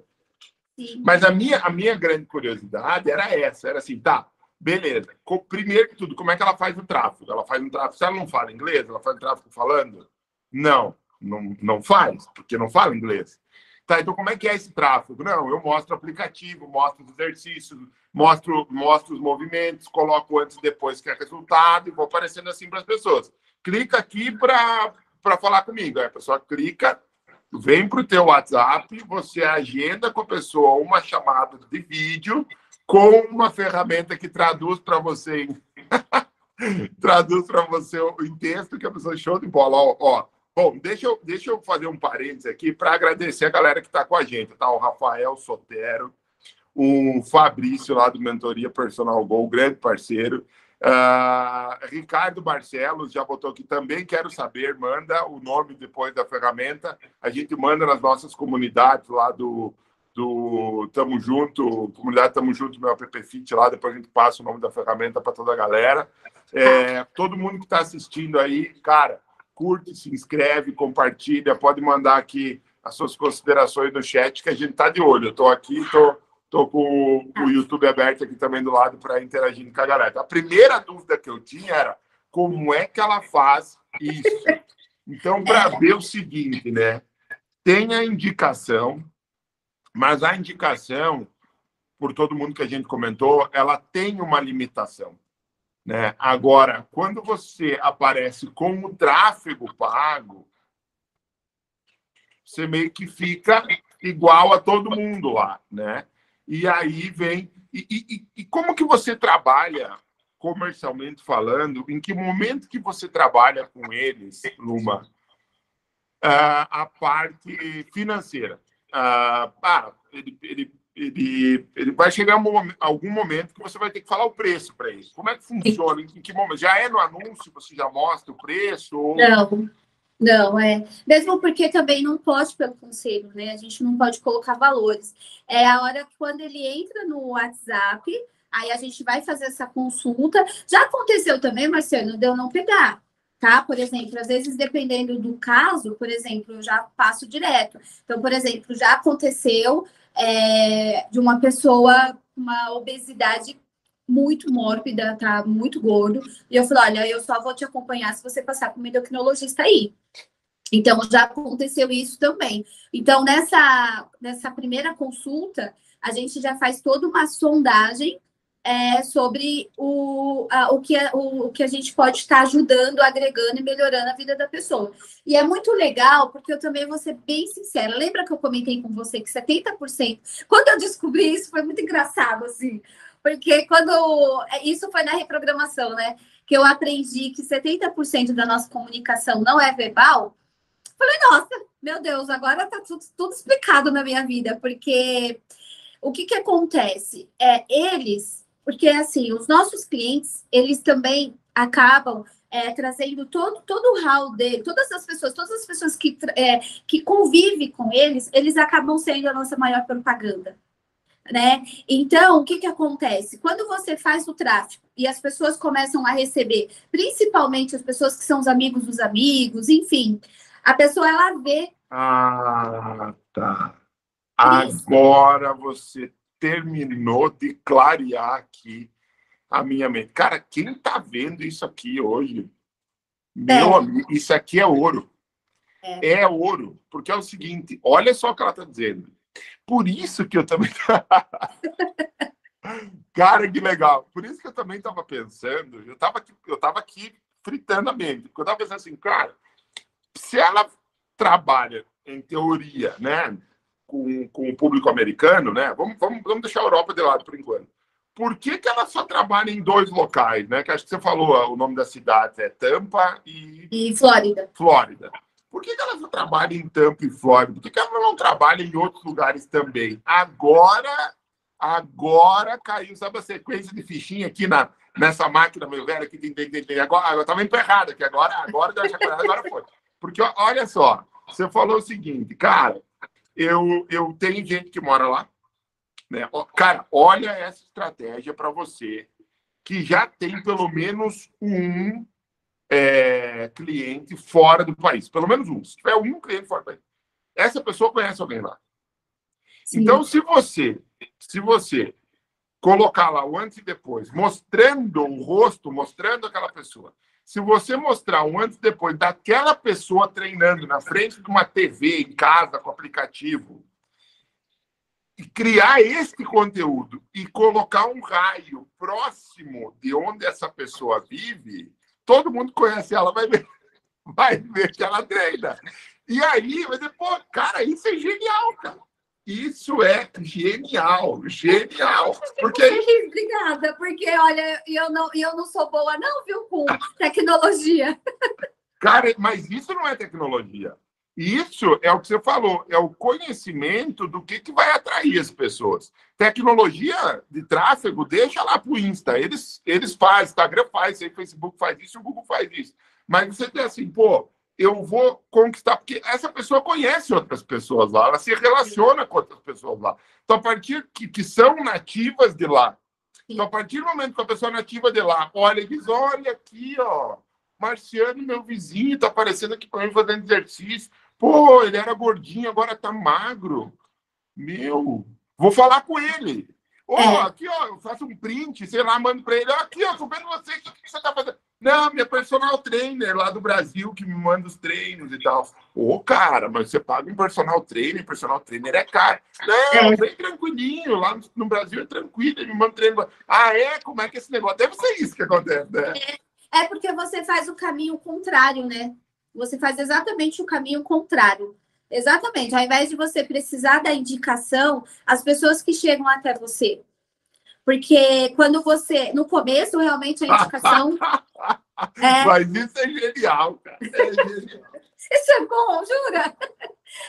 Sim. Mas a minha, a minha grande curiosidade era essa: era assim, tá, beleza. Primeiro que tudo, como é que ela faz o tráfego? Ela faz um tráfego. Se ela não fala inglês, ela faz o tráfego falando? Não, não, não faz, porque não fala inglês. Tá, então como é que é esse tráfego? Não, eu mostro o aplicativo, mostro os exercícios, mostro, mostro os movimentos, coloco antes e depois que é resultado e vou aparecendo assim para as pessoas. Clica aqui para falar comigo. Aí a pessoa clica, vem para o teu WhatsApp, você agenda com a pessoa uma chamada de vídeo com uma ferramenta que traduz para você traduz para você em texto que a pessoa show de bola. Ó, ó, Bom, deixa eu, deixa eu fazer um parênteses aqui para agradecer a galera que está com a gente, tá? O Rafael Sotero, o Fabrício lá do Mentoria Personal Gol, grande parceiro. Uh, Ricardo Barcelos já botou aqui também, quero saber, manda o nome depois da ferramenta. A gente manda nas nossas comunidades lá do, do Tamo Junto, comunidade Tamo Junto, meu app Fit lá, depois a gente passa o nome da ferramenta para toda a galera. É, todo mundo que está assistindo aí, cara, curte, se inscreve, compartilha, pode mandar aqui as suas considerações no chat, que a gente está de olho. Eu estou aqui, tô, tô com o YouTube aberto aqui também do lado para interagir com a galera. A primeira dúvida que eu tinha era como é que ela faz isso? Então, para ver o seguinte, né? Tem a indicação, mas a indicação, por todo mundo que a gente comentou, ela tem uma limitação. Né? Agora, quando você aparece com o tráfego pago, você meio que fica igual a todo mundo lá, né? E aí vem. E, e, e como que você trabalha comercialmente falando? Em que momento que você trabalha com eles, Luma? Uh, a parte financeira. Ah, ele, ele ele, ele vai chegar um, algum momento que você vai ter que falar o preço para ele. Como é que funciona? Em que momento? Já é no anúncio? Você já mostra o preço? Ou... Não, não, é. Mesmo porque também não pode pelo conselho, né? A gente não pode colocar valores. É a hora que quando ele entra no WhatsApp, aí a gente vai fazer essa consulta. Já aconteceu também, Marciano, de eu não pegar tá? Por exemplo, às vezes, dependendo do caso, por exemplo, eu já passo direto. Então, por exemplo, já aconteceu é, de uma pessoa uma obesidade muito mórbida, tá? Muito gordo. E eu falei, olha, eu só vou te acompanhar se você passar com o endocrinologista aí. Então, já aconteceu isso também. Então, nessa, nessa primeira consulta, a gente já faz toda uma sondagem é, sobre o, a, o, que, o, o, que a gente pode estar ajudando, agregando e melhorando a vida da pessoa. E é muito legal, porque eu também vou ser bem sincera. Lembra que eu comentei com você que 70%? Quando eu descobri isso, foi muito engraçado, assim. Porque quando. É, isso foi na reprogramação, né? Que eu aprendi que 70% da nossa comunicação não é verbal. Falei, nossa, meu Deus, agora tá tudo, tudo explicado na minha vida, porque o que, que acontece? É, eles porque assim, os nossos clientes, eles também acabam é, trazendo todo, todo o hall dele, todas as pessoas, todas as pessoas que, é, que convivem com eles, eles acabam sendo a nossa maior propaganda. Né? Então, o que, que acontece? Quando você faz o tráfego e as pessoas começam a receber, principalmente as pessoas que são os amigos dos amigos, enfim, a pessoa ela vê. Ah, tá. Agora você terminou de clarear aqui a minha mente. Cara, quem tá vendo isso aqui hoje? Meu é. amigo, isso aqui é ouro. É. é ouro. Porque é o seguinte, olha só o que ela tá dizendo. Por isso que eu também. Cara, que legal. Por isso que eu também estava pensando, eu estava aqui, eu tava aqui fritando a mente. Porque eu estava pensando assim, cara, se ela trabalha em teoria, né? Com, com o público americano, né? Vamos, vamos, vamos deixar a Europa de lado por enquanto. Por que, que ela só trabalha em dois locais, né? Que acho que você falou, o nome da cidade é Tampa e. E Flórida. Flórida. Por que, que ela só trabalha em Tampa e Flórida? Por que, que ela não trabalha em outros lugares também? Agora, agora caiu, sabe a sequência de fichinha aqui na, nessa máquina, meu velho, que tem, tem, tem, tem. Agora, eu estava emperrado aqui, agora, agora, agora foi. Porque, olha só, você falou o seguinte, cara, eu, eu tenho gente que mora lá, né? Cara, olha essa estratégia para você que já tem pelo menos um é, cliente fora do país. Pelo menos um. Se tiver um cliente fora do país. Essa pessoa conhece alguém lá. Sim. Então, se você, se você colocar lá o antes e depois, mostrando o rosto, mostrando aquela pessoa. Se você mostrar o antes e depois daquela pessoa treinando na frente de uma TV em casa com aplicativo, e criar este conteúdo e colocar um raio próximo de onde essa pessoa vive, todo mundo conhece ela, vai ver, vai ver que ela treina. E aí vai dizer, pô, cara, isso é genial, cara. Isso é genial, genial. Porque obrigada, porque olha, eu não, eu não sou boa não, viu, com tecnologia. Cara, mas isso não é tecnologia. Isso é o que você falou, é o conhecimento do que, que vai atrair as pessoas. Tecnologia de tráfego, deixa lá para o Insta. Eles, eles fazem, Instagram faz, o Facebook faz isso, o Google faz isso. Mas você tem assim, pô, eu vou conquistar, porque essa pessoa conhece outras pessoas lá, ela se relaciona com outras pessoas lá. Então, a partir que, que são nativas de lá. Então, a partir do momento que a pessoa nativa de lá olha e diz: olha aqui, ó, Marciano, meu vizinho, tá aparecendo aqui para mim fazendo exercício. Pô, ele era gordinho, agora tá magro. Meu, vou falar com ele. Ô, é. aqui, ó, eu faço um print, sei lá, mando para ele. Aqui, ó, tô vendo você, o que, que você tá fazendo? Não, minha personal trainer lá do Brasil que me manda os treinos e tal. Ô, cara, mas você paga um personal trainer, personal trainer é caro. Não, é. bem tranquilinho, lá no, Brasil é tranquilo, ele me manda treino. Ah, é? Como é que é esse negócio? Deve ser isso que acontece, né? É, é porque você faz o caminho contrário, né? Você faz exatamente o caminho contrário. Exatamente. Ao invés de você precisar da indicação, as pessoas que chegam até você. Porque quando você. No começo, realmente, a indicação. é... Mas isso é genial, cara. É genial. Isso é bom, jura?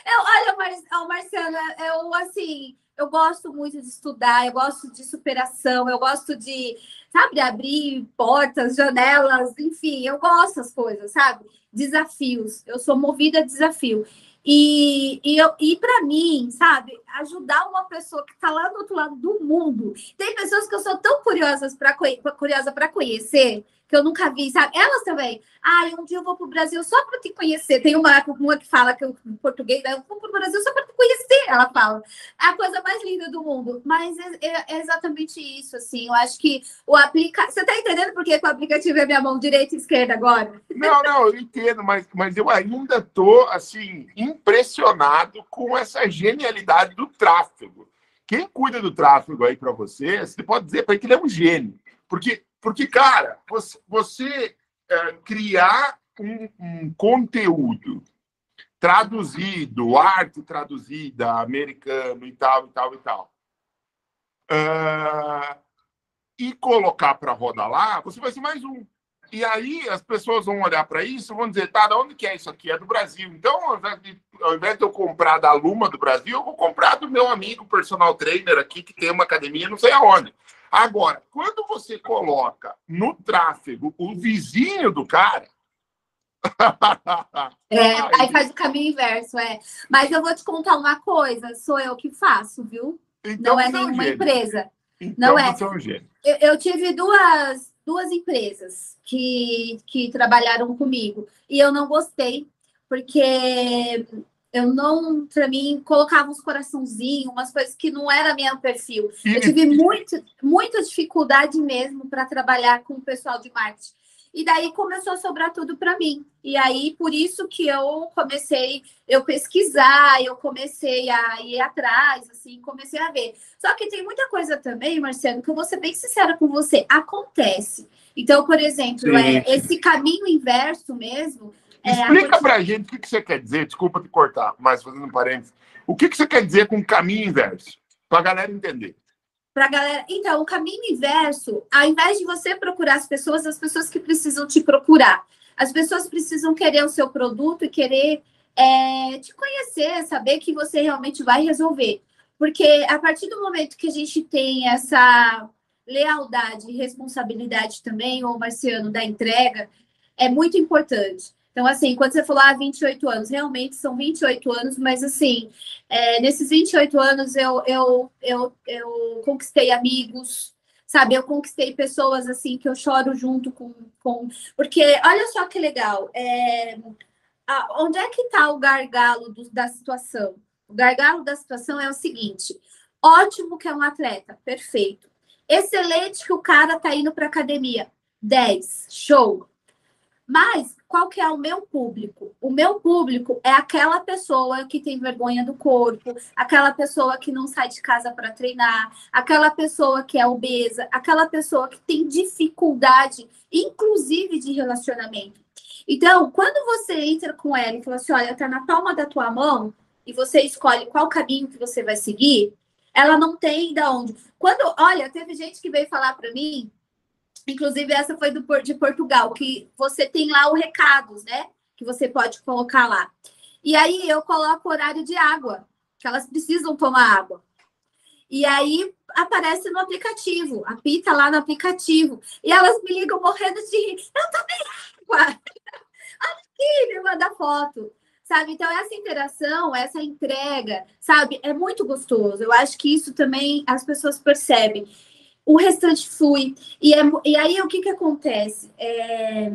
Eu, olha, Mar... Marciana, eu assim, eu gosto muito de estudar, eu gosto de superação, eu gosto de, sabe, abrir portas, janelas, enfim, eu gosto das coisas, sabe? Desafios. Eu sou movida a desafio. E, e, e para mim, sabe, ajudar uma pessoa que está lá do outro lado do mundo. Tem pessoas que eu sou tão curiosas para curiosa para conhecer que eu nunca vi, sabe? Elas também. Ah, um dia eu vou para o Brasil só para te conhecer. Tem uma, uma que fala que eu, em português, né? eu vou para o Brasil só para te conhecer, ela fala. É a coisa mais linda do mundo. Mas é, é, é exatamente isso, assim. Eu acho que o aplicativo. Você está entendendo por que o aplicativo é minha mão direita e esquerda agora? Não, não, eu entendo, mas, mas eu ainda estou, assim, impressionado com essa genialidade do tráfego. Quem cuida do tráfego aí para você, você pode dizer para ele que ele é um gênio. Porque porque, cara, você, você é, criar um, um, conteúdo traduzido, arte traduzida, americano e tal, e tal, e tal, uh, e colocar para rodar lá, você vai ser mais um. E aí as pessoas vão olhar para isso vão dizer, tá, de onde que é isso aqui? É do Brasil. Então, ao invés, de, ao invés de eu comprar da Luma do Brasil, eu vou comprar do meu amigo personal trainer aqui, que tem uma academia não sei aonde. Agora, quando você coloca no tráfego o vizinho do cara. é, aí faz o caminho inverso, é. Mas eu vou te contar uma coisa: sou eu que faço, viu? Então, não é nenhuma um empresa. Então, não é. é um eu, eu tive duas, duas empresas que, que trabalharam comigo e eu não gostei, porque eu não, para mim, colocava uns coraçãozinhos, umas coisas que não era meu perfil. Eu tive muito, muita dificuldade mesmo para trabalhar com o pessoal de marketing. E daí começou a sobrar tudo para mim. E aí, por isso que eu comecei, eu pesquisar, eu comecei a ir atrás, assim, comecei a ver. Só que tem muita coisa também, Marciano, que eu vou ser bem sincera com você, acontece. Então, por exemplo, é, esse caminho inverso mesmo, é, Explica para a gente o que, você quer dizer, desculpa te cortar, mas fazendo um parênteses. O que, que você quer dizer com caminho inverso? Para a galera entender. Para galera. Então, o caminho inverso, ao invés de você procurar as pessoas, as pessoas que precisam te procurar. As pessoas precisam querer o seu produto e querer é, te conhecer, saber que você realmente vai resolver. Porque a partir do momento que a gente tem essa lealdade e responsabilidade também, ou Marciano, da entrega, é muito importante. Então, assim, quando você falou ah, 28 anos, realmente são 28 anos, mas assim, é, nesses 28 anos eu, eu, eu, eu conquistei amigos, sabe? Eu conquistei pessoas assim que eu choro junto com. com... Porque olha só que legal. É... Ah, onde é que está o gargalo do, da situação? O gargalo da situação é o seguinte: ótimo que é um atleta, perfeito. Excelente que o cara tá indo para academia. 10, show. Mas qual que é o meu público? O meu público é aquela pessoa que tem vergonha do corpo, aquela pessoa que não sai de casa para treinar, aquela pessoa que é obesa, aquela pessoa que tem dificuldade, inclusive de relacionamento. Então, quando você entra com ela e fala assim, olha, tá na palma da tua mão, e você escolhe qual caminho que você vai seguir, ela não tem da onde. Quando, olha, teve gente que veio falar para mim Inclusive, essa foi do, de Portugal, que você tem lá os recados, né? Que você pode colocar lá. E aí eu coloco horário de água, que elas precisam tomar água. E aí aparece no aplicativo, apita lá no aplicativo. E elas me ligam morrendo de rir. Eu tomei água! Olha aqui, me manda foto. Sabe? Então, essa interação, essa entrega, sabe? É muito gostoso. Eu acho que isso também as pessoas percebem o restante flui. E, é, e aí o que, que acontece? É,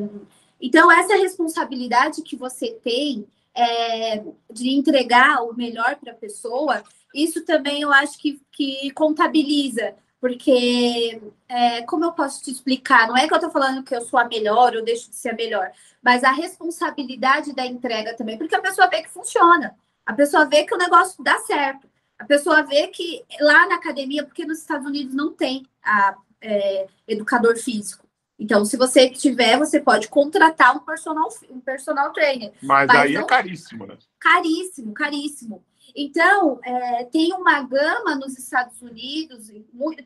então, essa responsabilidade que você tem é, de entregar o melhor para a pessoa, isso também eu acho que, que contabiliza. Porque, é, como eu posso te explicar? Não é que eu estou falando que eu sou a melhor ou deixo de ser a melhor, mas a responsabilidade da entrega também, porque a pessoa vê que funciona, a pessoa vê que o negócio dá certo. A pessoa vê que lá na academia, porque nos Estados Unidos não tem a, é, educador físico. Então, se você tiver, você pode contratar um personal, um personal trainer. Mas, mas aí é não... é caríssimo, né? Caríssimo, caríssimo. Então, é, tem uma gama nos Estados Unidos,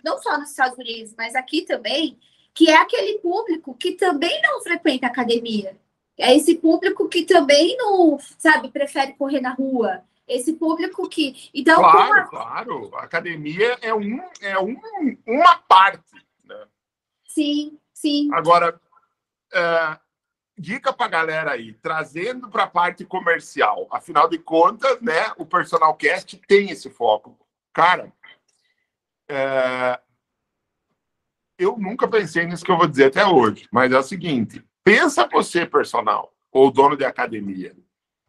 não só nos Estados Unidos, mas aqui também, que é aquele público que também não frequenta academia. É esse público que também não, sabe, prefere correr na rua, esse público que. Então, claro, a... claro. A academia é, um, é um, uma parte. Né? Sim, sim. Agora, é, dica para a galera aí, trazendo para a parte comercial. Afinal de contas, né, o Personal Cast tem esse foco. Cara, é, eu nunca pensei nisso que eu vou dizer até hoje, mas é o seguinte: pensa você, personal, ou dono de academia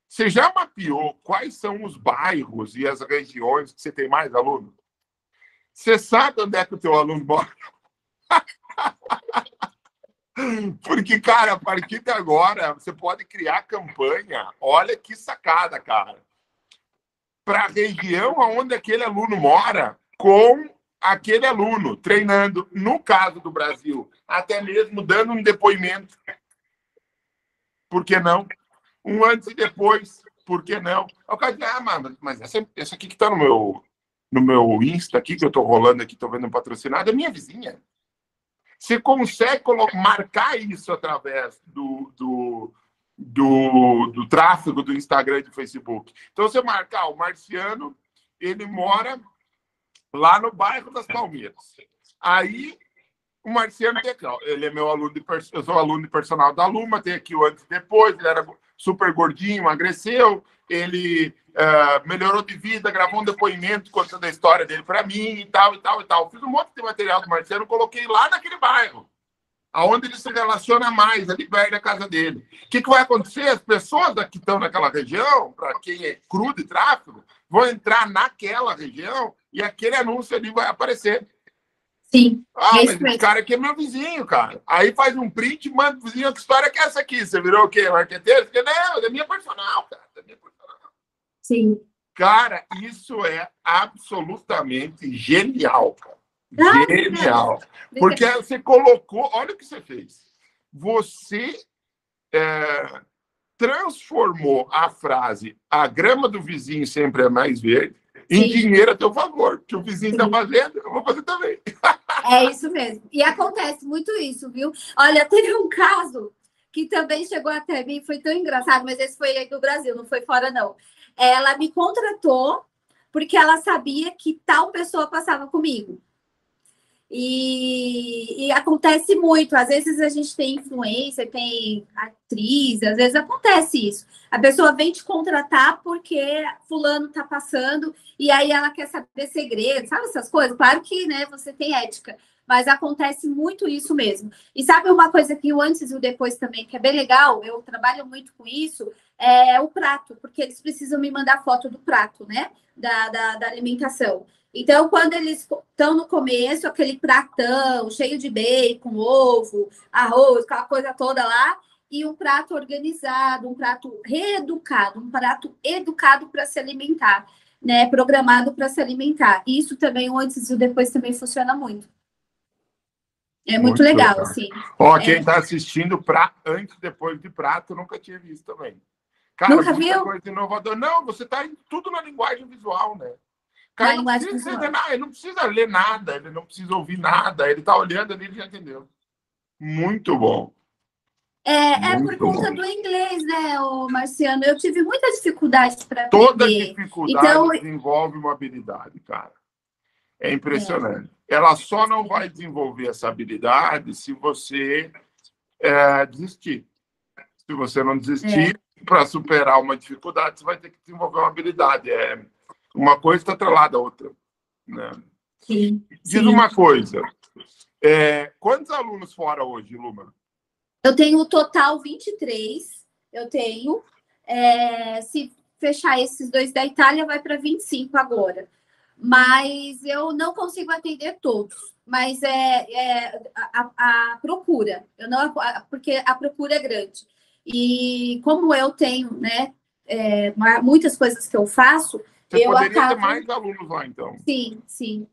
você já mapeou quais são os bairros e as regiões que você tem mais aluno? Você sabe onde é que o teu aluno mora? Porque, cara, a partir de agora, você pode criar campanha. Olha que sacada, cara. Para a região onde aquele aluno mora, com aquele aluno treinando, no caso do Brasil, até mesmo dando um depoimento. Por que não? Um antes e depois, por que não? o cara diz, ah, mano, mas essa, essa aqui que está no meu, no meu Insta aqui, que eu estou rolando aqui, estou vendo um patrocinado, é minha vizinha. Você consegue marcar isso através do, do, do, do tráfego do Instagram e do Facebook. Então, você marcar o Marciano, ele mora lá no bairro das Palmeiras. Aí, o Marciano tem aqui, ele é meu aluno de eu sou aluno de personal da Luma, tem aqui o antes e depois, ele era super gordinho, emagreceu, ele uh, melhorou de vida, gravou um depoimento contando a história dele para mim e tal, e tal, e tal. Fiz um monte de material do Marcelo, coloquei lá naquele bairro, aonde ele se relaciona mais, ali perto da casa dele. O que, que vai acontecer? As pessoas que estão naquela região, para quem é cru de tráfego, vão entrar naquela região e aquele anúncio ali vai aparecer. Sim. Ah, mas esse cara aqui é meu vizinho, cara. Aí faz um print, manda pro vizinho, que história que é essa aqui? Você virou o quê? Marqueteiro? Porque, não, é minha personal, cara. É minha personal. Sim. Cara, isso é absolutamente genial, cara. Ah, genial. Porque você colocou, olha o que você fez. Você é, transformou a frase a grama do vizinho sempre é mais verde em dinheiro a teu favor. Que o vizinho está fazendo, eu vou fazer também. É isso mesmo. E acontece muito isso, viu? Olha, teve um caso que também chegou até mim, foi tão engraçado, mas esse foi aí do Brasil, não foi fora, não. Ela me contratou porque ela sabia que tal pessoa passava comigo. E, e, acontece muito. Às vezes a gente tem influência, tem atriz, às vezes acontece isso. A pessoa vem te contratar porque fulano tá passando e aí ela quer saber segredo, sabe essas coisas? Claro que né, você tem ética, mas acontece muito isso mesmo. E sabe uma coisa que o antes e o depois também, que é bem legal, eu trabalho muito com isso, é o prato, porque eles precisam me mandar foto do prato, né? Da, da, da alimentação. Então, quando eles estão no começo, aquele pratão cheio de bacon, ovo, arroz, aquela coisa toda lá, e um prato organizado, um prato reeducado, um prato educado para se alimentar, né? Programado para se alimentar. Isso também, o antes e o depois, também funciona muito. É muito, muito legal, legal, assim. Ó, quem está é... assistindo pra, antes e depois de prato, nunca tinha visto também. Cara, Nunca viu? coisa inovadora. Não, você está tudo na linguagem visual, né? Cara, não precisa, nada, ele não precisa ler nada, ele não precisa ouvir nada, ele está olhando ali e já entendeu. Muito bom. É, é por conta bom. do inglês, né, o Marciano? Eu tive muita dificuldade para Toda dificuldade então... desenvolve uma habilidade, cara. É impressionante. É. Ela só não vai desenvolver essa habilidade se você é, desistir. Se você não desistir, é. para superar uma dificuldade, você vai ter que desenvolver uma habilidade. É, uma coisa está atrelada à outra. Né? Sim, Diz sim. uma coisa. É, quantos alunos fora hoje, Luma? Eu tenho total 23. Eu tenho. É, se fechar esses dois da Itália, vai para 25 agora. Mas eu não consigo atender todos. Mas é, é a, a, procura. Eu não, porque a procura é grande. E como eu tenho, né, é, muitas coisas que eu faço, você eu poderia acabo... ter mais alunos lá, então. Sim, sim.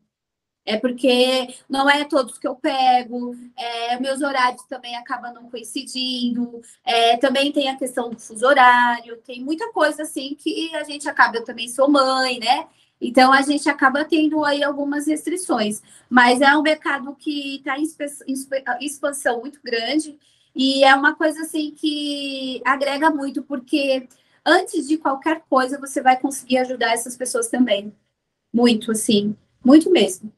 É porque não é todos que eu pego, é, meus horários também acabam não coincidindo, é, também tem a questão do fuso horário, tem muita coisa assim que a gente acaba, eu também sou mãe, né? Então a gente acaba tendo aí algumas restrições, mas é um mercado que está em expansão muito grande e é uma coisa assim que agrega muito, porque antes de qualquer coisa, você vai conseguir ajudar essas pessoas também. Muito, assim, muito mesmo.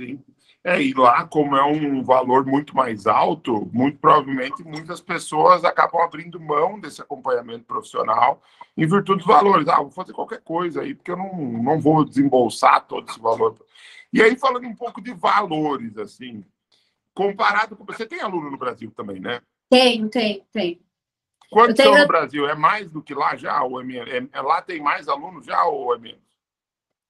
Sim. É, e lá, como é um valor muito mais alto, muito provavelmente muitas pessoas acabam abrindo mão desse acompanhamento profissional em virtude dos valores. Ah, vou fazer qualquer coisa aí, porque eu não, não vou desembolsar todo esse valor. E aí, falando um pouco de valores, assim, comparado com. Você tem aluno no Brasil também, né? Tenho, tenho, tenho. Quantos tenho... são no Brasil? É mais do que lá já? Ou é menos? É, lá tem mais alunos já ou é menos?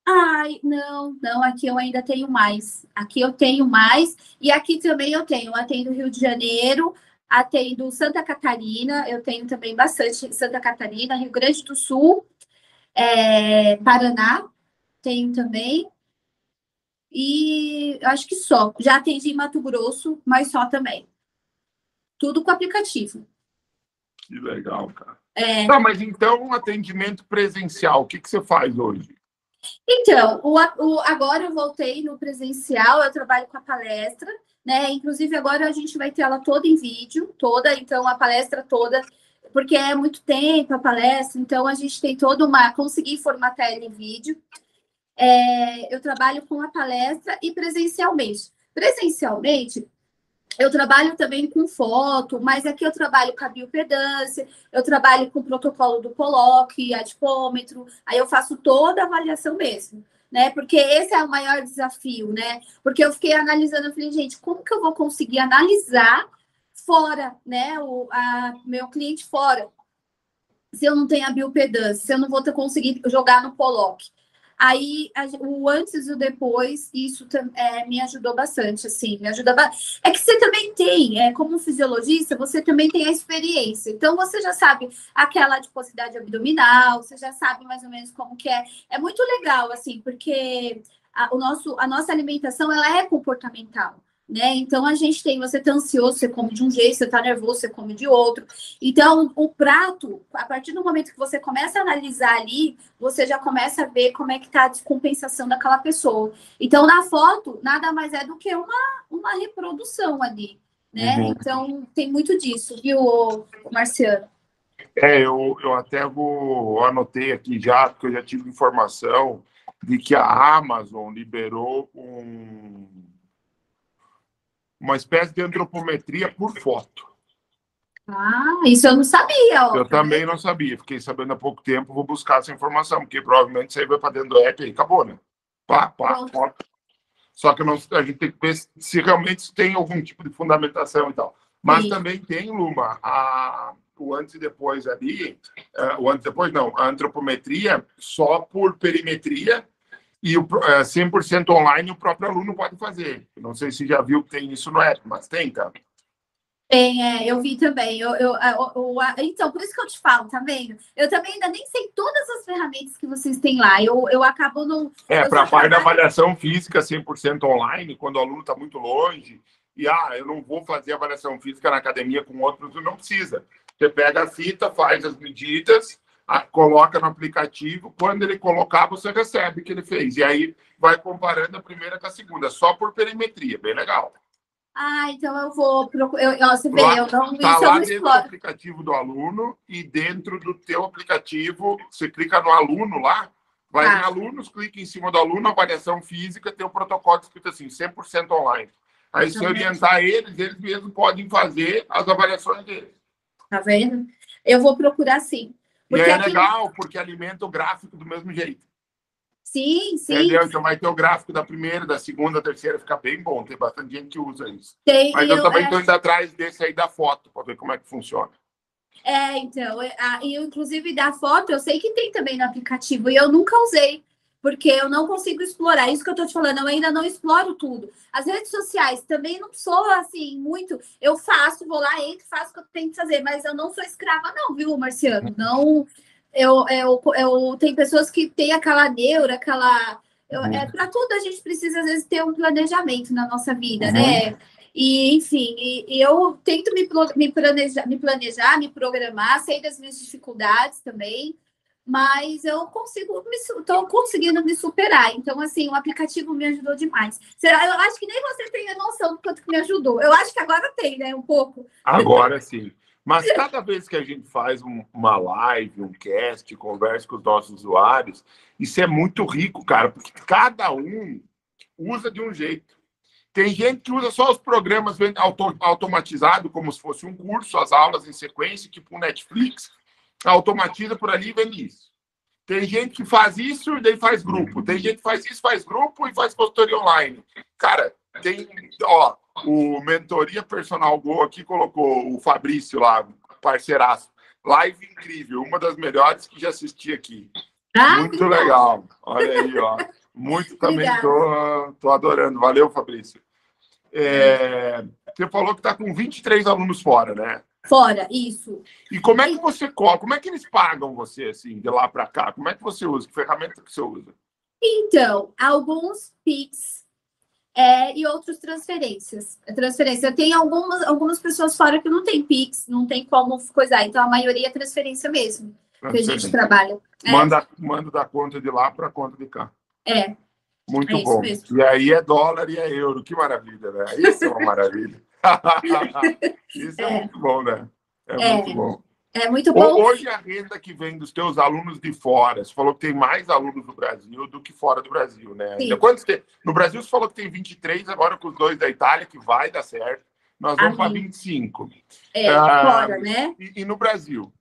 Ai, não, não, aqui eu ainda tenho mais. Aqui eu tenho mais, e aqui também eu tenho. Eu atendo Rio de Janeiro, atendo Santa Catarina, eu tenho também bastante Santa Catarina, Rio Grande do Sul, é, Paraná, tenho também. E acho que só. Já atendi em Mato Grosso, mas só também. Tudo com aplicativo. Que legal, cara. É... Não, mas então, um atendimento presencial, o que, que você faz hoje? Então, o, o, agora eu voltei no presencial, eu trabalho com a palestra, né? Inclusive, agora a gente vai ter ela toda em vídeo, toda, então a palestra toda, porque é muito tempo a palestra, então a gente tem toda uma. conseguir formatar ela em vídeo. É, eu trabalho com a palestra e presencialmente. Presencialmente, eu trabalho também com foto, mas aqui eu trabalho com a biopedância, eu trabalho com o protocolo do coloque, adipômetro, aí eu faço toda a avaliação mesmo, né? Porque esse é o maior desafio, né? Porque eu fiquei analisando, eu falei, gente, como que eu vou conseguir analisar fora, né? O a, meu cliente fora, se eu não tenho a biopedância, se eu não vou ter conseguido jogar no coloque. Aí, a, o antes e o depois, isso é, me ajudou bastante, assim, me ajuda bastante. É que você também tem, é, como fisiologista, você também tem a experiência. Então, você já sabe aquela adiposidade abdominal, você já sabe mais ou menos como que é. É muito legal, assim, porque a, o nosso, a nossa alimentação, ela é comportamental né? Então a gente tem, você tá ansioso, você come de um jeito, você tá nervoso, você come de outro. Então, o prato, a partir do momento que você começa a analisar ali, você já começa a ver como é que tá a descompensação daquela pessoa. Então, na foto, nada mais é do que uma, uma reprodução ali. né? Uhum. Então tem muito disso, viu, Marciano? É, eu, eu até vou anotei aqui já, porque eu já tive informação de que a Amazon liberou um, uma espécie de antropometria por foto. Ah, isso eu não sabia. Ó. Eu também não sabia, fiquei sabendo há pouco tempo, vou buscar essa informação, porque provavelmente aí vai para dentro do app e acabou, né? Pá, pá, pá. Só que não, a gente tem que ver se realmente tem algum tipo de fundamentação e tal. Mas Sim. também tem, Luma, a, o antes e depois ali, uh, o antes e depois não, a antropometria só por perimetria e o é, 100% online o próprio aluno pode fazer. Não sei se já viu que tem isso no app, mas tem, tá? Tem, é, eu vi também. Eu, eu, eu, eu, então, por isso que eu te falo, tá vendo? Eu também ainda nem sei todas as ferramentas que vocês têm lá. Eu, eu acabo não. É, para a parte da avaliação física 100% online, quando o aluno está muito longe, e ah, eu não vou fazer avaliação física na academia com outros, não precisa. Você pega a fita, faz as medidas, a, coloca no aplicativo, quando ele colocar, você recebe o que ele fez. E aí vai comparando a primeira com a segunda, só por perimetria, bem legal. Ah, então eu vou procurar. Você vê, eu não tá isso lá dentro do aplicativo do aluno e dentro do teu aplicativo, você clica no aluno lá, vai ah. em alunos, clica em cima do aluno, avaliação física, tem o um protocolo escrito assim, 100% online. Aí, se orientar eles, eles mesmos podem fazer as avaliações deles. Tá vendo? Eu vou procurar sim. Porque e é aqui... legal, porque alimenta o gráfico do mesmo jeito. Sim, sim. Entendeu? Então vai ter o gráfico da primeira, da segunda, da terceira, fica bem bom. Tem bastante gente que usa isso. Tem, Mas eu, eu também estou indo atrás desse aí da foto, para ver como é que funciona. É, então, é, e inclusive da foto, eu sei que tem também no aplicativo, e eu nunca usei, porque eu não consigo explorar. Isso que eu estou te falando, eu ainda não exploro tudo. As redes sociais também não sou assim, muito. Eu faço, vou lá, entro, faço o que eu tenho que fazer, mas eu não sou escrava, não, viu, Marciano? Não eu, eu, eu tem pessoas que têm aquela neura, aquela. Eu, é, Para tudo a gente precisa, às vezes, ter um planejamento na nossa vida, uhum. né? E, enfim, e, e eu tento me, me, planejar, me planejar, me programar, sei das minhas dificuldades também, mas eu consigo, estou conseguindo me superar. Então, assim, o aplicativo me ajudou demais. Será? Eu acho que nem você tem a noção do quanto que me ajudou. Eu acho que agora tem, né? Um pouco. Agora sim. Mas cada vez que a gente faz uma live, um cast, conversa com os nossos usuários, isso é muito rico, cara, porque cada um usa de um jeito. Tem gente que usa só os programas auto automatizados, como se fosse um curso, as aulas em sequência, tipo um Netflix, automatiza por ali e vende isso. Tem gente que faz isso e daí faz grupo. Tem gente que faz isso, faz grupo e faz consultoria online. Cara, tem, ó, o Mentoria Personal Go aqui colocou o Fabrício lá, parceiraço. Live incrível, uma das melhores que já assisti aqui. Ah, Muito legal. Olha aí, ó. Muito também tô, tô adorando. Valeu, Fabrício. É, você falou que está com 23 alunos fora, né? Fora, isso. E como é que você Como é que eles pagam você assim, de lá para cá? Como é que você usa? Que ferramenta que você usa? Então, alguns Pix é, e outros transferências. Transferência. Tem algumas, algumas pessoas fora que não tem Pix, não tem como coisar. Então, a maioria é transferência mesmo, que a gente trabalha. É. Manda, manda da conta de lá para a conta de cá. É. Muito é bom. E aí é dólar e é euro. Que maravilha, né? Isso é uma maravilha. Isso é, é, muito bom, né? É, é. muito bom. É muito bom. Hoje a renda que vem dos teus alunos de fora, você falou que tem mais alunos no Brasil do que fora do Brasil, né? Quantos tem? No Brasil você falou que tem 23, agora com os dois da Itália, que vai dar certo. Nós vamos para 25. É, ah, fora, né? E, e no Brasil?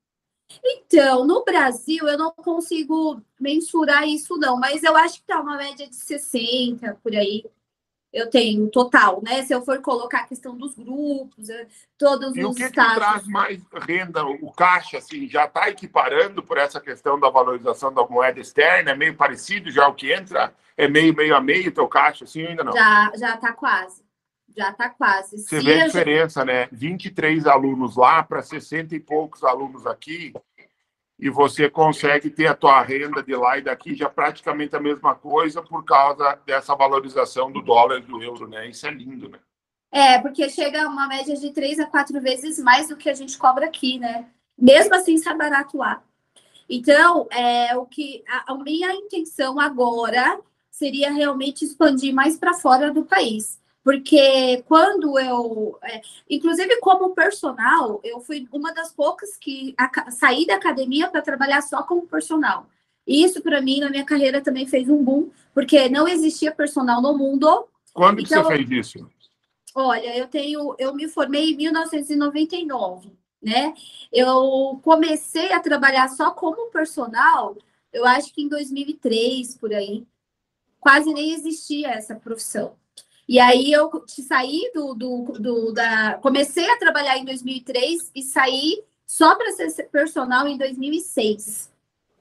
Então, no Brasil eu não consigo mensurar isso, não, mas eu acho que tá uma média de 60 por aí eu tenho total, né? Se eu for colocar a questão dos grupos, eh, todos e os. E o que, que traz mais renda? O caixa, assim, já está equiparando por essa questão da valorização da moeda externa? É meio parecido já o que entra? É meio, meio a meio teu caixa, assim, ainda não? Já, já está quase. Já está quase. Você Se vê a diferença, né? 23 alunos lá para 60 e poucos alunos aqui e você consegue ter a tua renda de lá e daqui já praticamente a mesma coisa por causa dessa valorização do dólar e do euro, né? Isso é lindo, né? É, porque chega uma média de três a quatro vezes mais do que a gente cobra aqui, né? Mesmo assim, está barato lá. Então, é, o que a, a minha intenção agora seria realmente expandir mais para fora do país Porque quando eu, é, inclusive como personal, eu fui uma das poucas que a, saí da academia para trabalhar só como personal. E isso, para mim, na minha carreira também fez um boom, porque não existia personal no mundo. Quando então, que você fez isso? Olha, eu tenho, eu me formei em 1999, né? Eu comecei a trabalhar só como personal, eu acho que em 2003 por aí. Quase nem existia essa profissão. E aí eu saí do, do, do da. Comecei a trabalhar em 2003 e saí só para ser personal em 2006.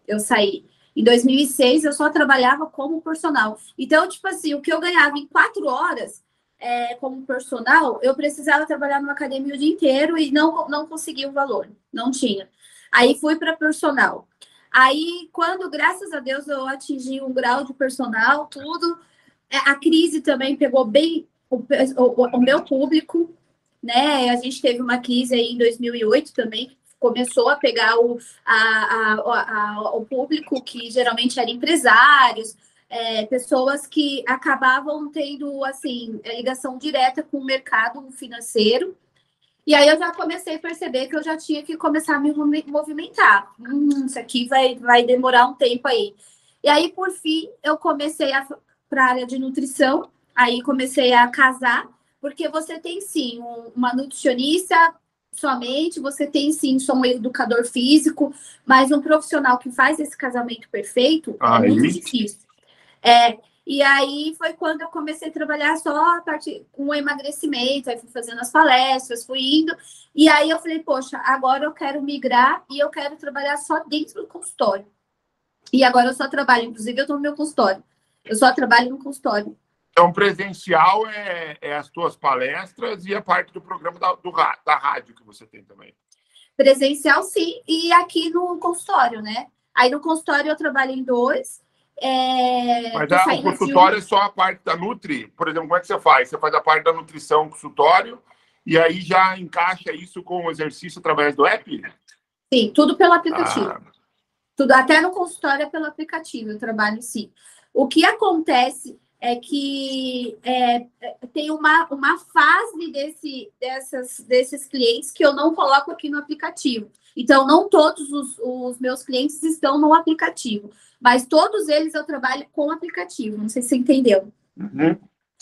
Eu saí. Em 2006 eu só trabalhava como personal. Então, tipo assim, o que eu ganhava em quatro horas é, como personal, eu precisava trabalhar numa academia o dia inteiro e não, não conseguia o valor. Não tinha. Aí fui para personal. Aí, quando, graças a Deus, eu atingi um grau de personal, tudo, a crise também pegou bem o, o, o, meu público, né? A gente teve uma crise aí em 2008 também, começou a pegar o, a, a, a, o público que geralmente eram empresários, é, pessoas que acabavam tendo assim ligação direta com o mercado financeiro. E aí eu já comecei a perceber que eu já tinha que começar a me movimentar. Hum, isso aqui vai, vai demorar um tempo aí. E aí, por fim, eu comecei a para a área de nutrição. Aí comecei a casar, porque você tem sim um, uma nutricionista somente, você tem sim só um educador físico, mas um profissional que faz esse casamento perfeito é muito difícil. É, e aí foi quando eu comecei a trabalhar só a partir com o emagrecimento, aí fui fazendo as palestras, fui indo, e aí eu falei, poxa, agora eu quero migrar e eu quero trabalhar só dentro do consultório. E agora eu só trabalho, inclusive eu estou no meu consultório. Eu só trabalho no consultório. Então, presencial é, é as tuas palestras e a parte do programa da, do, da rádio que você tem também. Presencial, sim, e aqui no consultório, né? Aí no consultório eu trabalho em dois. É... Mas a, o consultório um... é só a parte da Nutri? Por exemplo, como é que você faz? Você faz a parte da nutrição consultório e aí já encaixa isso com o exercício através do app? Sim, tudo pelo aplicativo. Ah. Tudo, até no consultório é pelo aplicativo, eu trabalho sim. O que acontece é que é, tem uma, uma fase desse, dessas, desses clientes que eu não coloco aqui no aplicativo. Então, não todos os, os meus clientes estão no aplicativo, mas todos eles eu trabalho com aplicativo. Não sei se você entendeu. Uhum,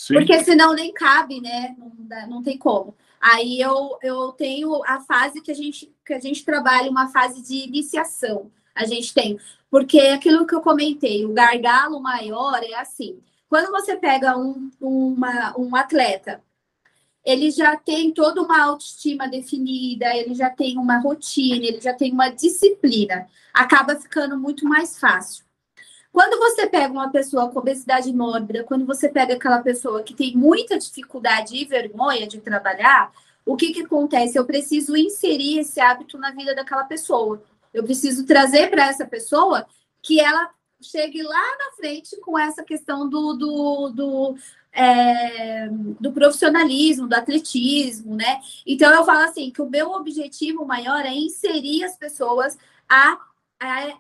Porque senão nem cabe, né? Não, dá, não tem como. Aí eu, eu tenho a fase que a gente que a gente trabalha, uma fase de iniciação. A gente tem porque aquilo que eu comentei, o gargalo maior é assim: quando você pega um, uma, um atleta, ele já tem toda uma autoestima definida, ele já tem uma rotina, ele já tem uma disciplina, acaba ficando muito mais fácil. Quando você pega uma pessoa com obesidade mórbida, quando você pega aquela pessoa que tem muita dificuldade e vergonha de trabalhar, o que, que acontece? Eu preciso inserir esse hábito na vida daquela pessoa. Eu preciso trazer para essa pessoa que ela chegue lá na frente com essa questão do, do, do, é, do profissionalismo, do atletismo, né? Então eu falo assim que o meu objetivo maior é inserir as pessoas a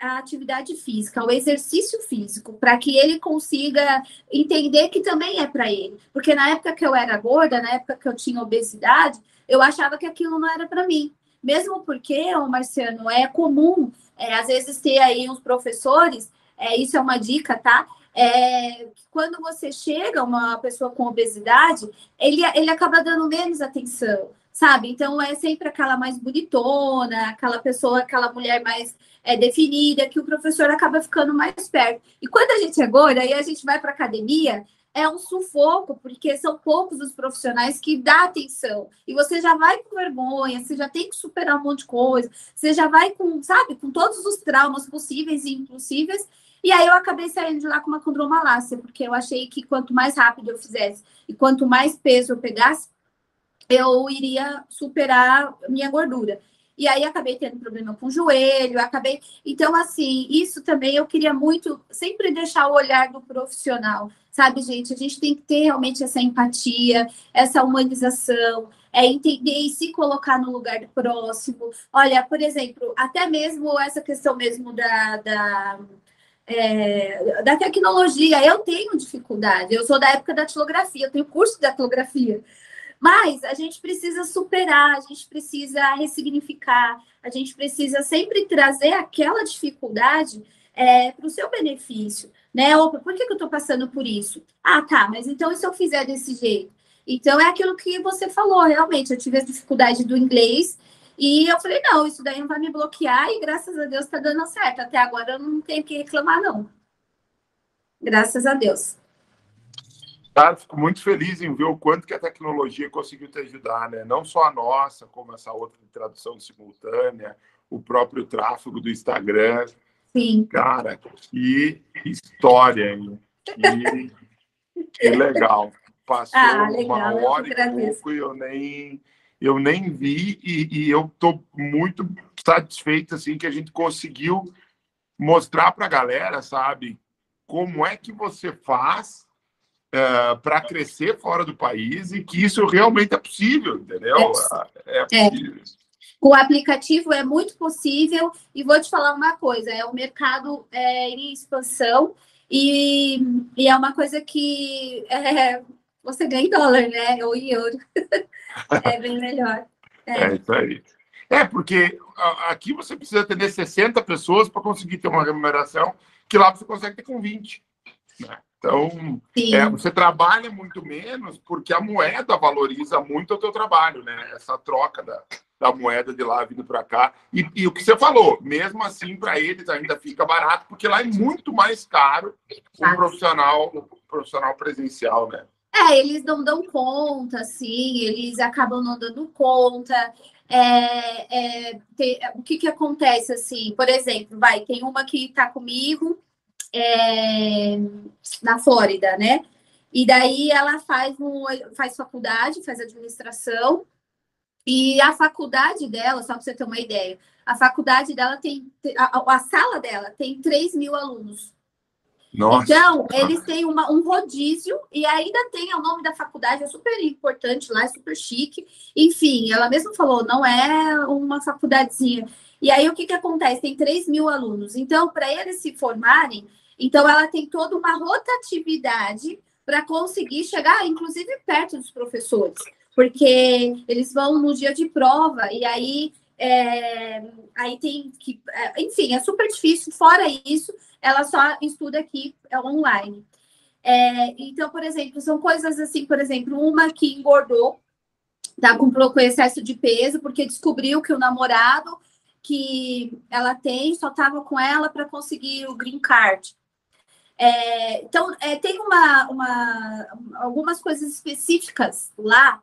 a, atividade física, ao exercício físico, para que ele consiga entender que também é para ele. Porque na época que eu era gorda, na época que eu tinha obesidade, eu achava que aquilo não era para mim. Mesmo porque, o Marciano, é comum, é, às vezes, ter aí uns professores, é, isso é uma dica, tá? É, quando você chega, uma pessoa com obesidade, ele, ele acaba dando menos atenção, sabe? Então, é sempre aquela mais bonitona, aquela pessoa, aquela mulher mais é, definida, que o professor acaba ficando mais perto. E quando a gente é gorda, aí a gente vai para academia, é um sufoco, porque são poucos os profissionais que dá atenção. E você já vai com vergonha, você já tem que superar um monte de coisa, você já vai com, sabe, com todos os traumas possíveis e impossíveis. E aí eu acabei saindo de lá com uma condromalácia, porque eu achei que quanto mais rápido eu fizesse e quanto mais peso eu pegasse, eu iria superar minha gordura. E aí acabei tendo problema com o joelho, acabei. Então, assim, isso também eu queria muito sempre deixar o olhar do profissional, sabe, gente? A gente tem que ter realmente essa empatia, essa humanização, é entender e se colocar no lugar do próximo. Olha, por exemplo, até mesmo essa questão mesmo da, da é, da tecnologia. Eu tenho dificuldade, eu sou da época da datilografia, eu tenho curso de datilografia. Mas a gente precisa superar, a gente precisa ressignificar, a gente precisa sempre trazer aquela dificuldade é, para o seu benefício, né? Opa, por que, que eu estou passando por isso? Ah, tá, mas então e se eu fizer desse jeito? Então é aquilo que você falou, realmente. Eu tive a dificuldade do inglês e eu falei, não, isso daí não vai me bloquear e graças a Deus está dando certo. Até agora eu não tenho que reclamar, não. Graças a Deus. Tá, fico muito feliz em ver o quanto que a tecnologia conseguiu te ajudar, né? Não só a nossa, como essa outra de tradução simultânea, o próprio tráfego do Instagram. Sim. Cara, que história, hein? Que, que legal. Passou ah, legal, uma hora e pouco e eu nem eu nem vi e, e eu estou muito satisfeito assim que a gente conseguiu mostrar para a galera, sabe, como é que você faz é, para crescer fora do país e que isso realmente é possível, entendeu? É, é possível. É. O aplicativo é muito possível e vou te falar uma coisa: é o mercado é, em expansão e, e é uma coisa que é, você ganha em dólar, né? Ou em euro. é bem melhor. É. é isso aí. É, porque aqui você precisa atender 60 pessoas para conseguir ter uma remuneração que lá você consegue ter com 20. Né? Então, é, você trabalha muito menos porque a moeda valoriza muito o teu trabalho, né? Essa troca da, da moeda de lá vindo para cá. E, e, o que você falou, mesmo assim, para eles ainda fica barato, porque lá é muito mais caro o profissional, o profissional presencial, né? É, eles não dão conta, assim, eles acabam não dando conta. É, é, tem, o que, que acontece, assim, por exemplo, vai, tem uma que está comigo é, na Flórida, né? E daí ela faz, um, faz faculdade, faz administração, e a faculdade dela, só para você ter uma ideia, a faculdade dela tem, a, a sala dela tem 3 mil alunos. Nossa. Então, eles têm uma, um rodízio e ainda tem o nome da faculdade, é super importante lá, é super chique. Enfim, ela mesma falou, não é uma faculdadezinha. E aí, o que, que acontece? Tem 3 mil alunos. Então, para eles se formarem, então ela tem toda uma rotatividade para conseguir chegar, inclusive, perto dos professores. Porque eles vão no dia de prova e aí, é, aí tem que... É, enfim, é super difícil. Fora isso, ela só estuda aqui é online. É, então, por exemplo, são coisas assim, por exemplo, uma que engordou, tá com, com excesso de peso, porque descobriu que o namorado que ela tem só estava com ela para conseguir o green card. É, então, é, tem uma, uma, algumas coisas específicas lá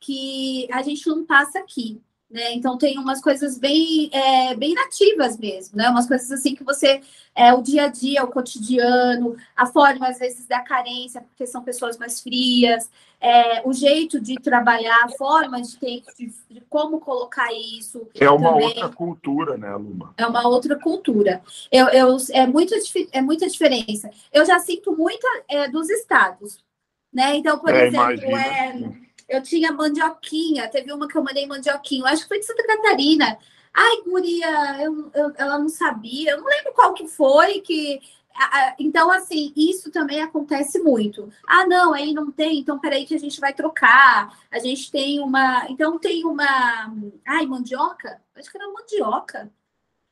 que a gente não passa aqui. Né? Então tem umas coisas bem, é, bem nativas mesmo, né? Umas coisas assim que você é o dia a dia, o cotidiano, a forma às vezes da carência, porque são pessoas mais frias, é, o jeito de trabalhar, a forma de, ter, de, de como colocar isso. É uma também. outra cultura, né, Luma? É uma outra cultura. Eu, eu, é, muito, é muita diferença. Eu já sinto muita é, dos estados. Né? Então, por é, exemplo, é, eu tinha mandioquinha, teve uma que eu mandei mandioquinho, acho que foi de Santa Catarina. Ai, guria, eu, eu, ela não sabia, eu não lembro qual que foi, que então, assim, isso também acontece muito. Ah, não, aí não tem, então peraí que a gente vai trocar. A gente tem uma. Então, tem uma. Ai, mandioca? Acho que era mandioca.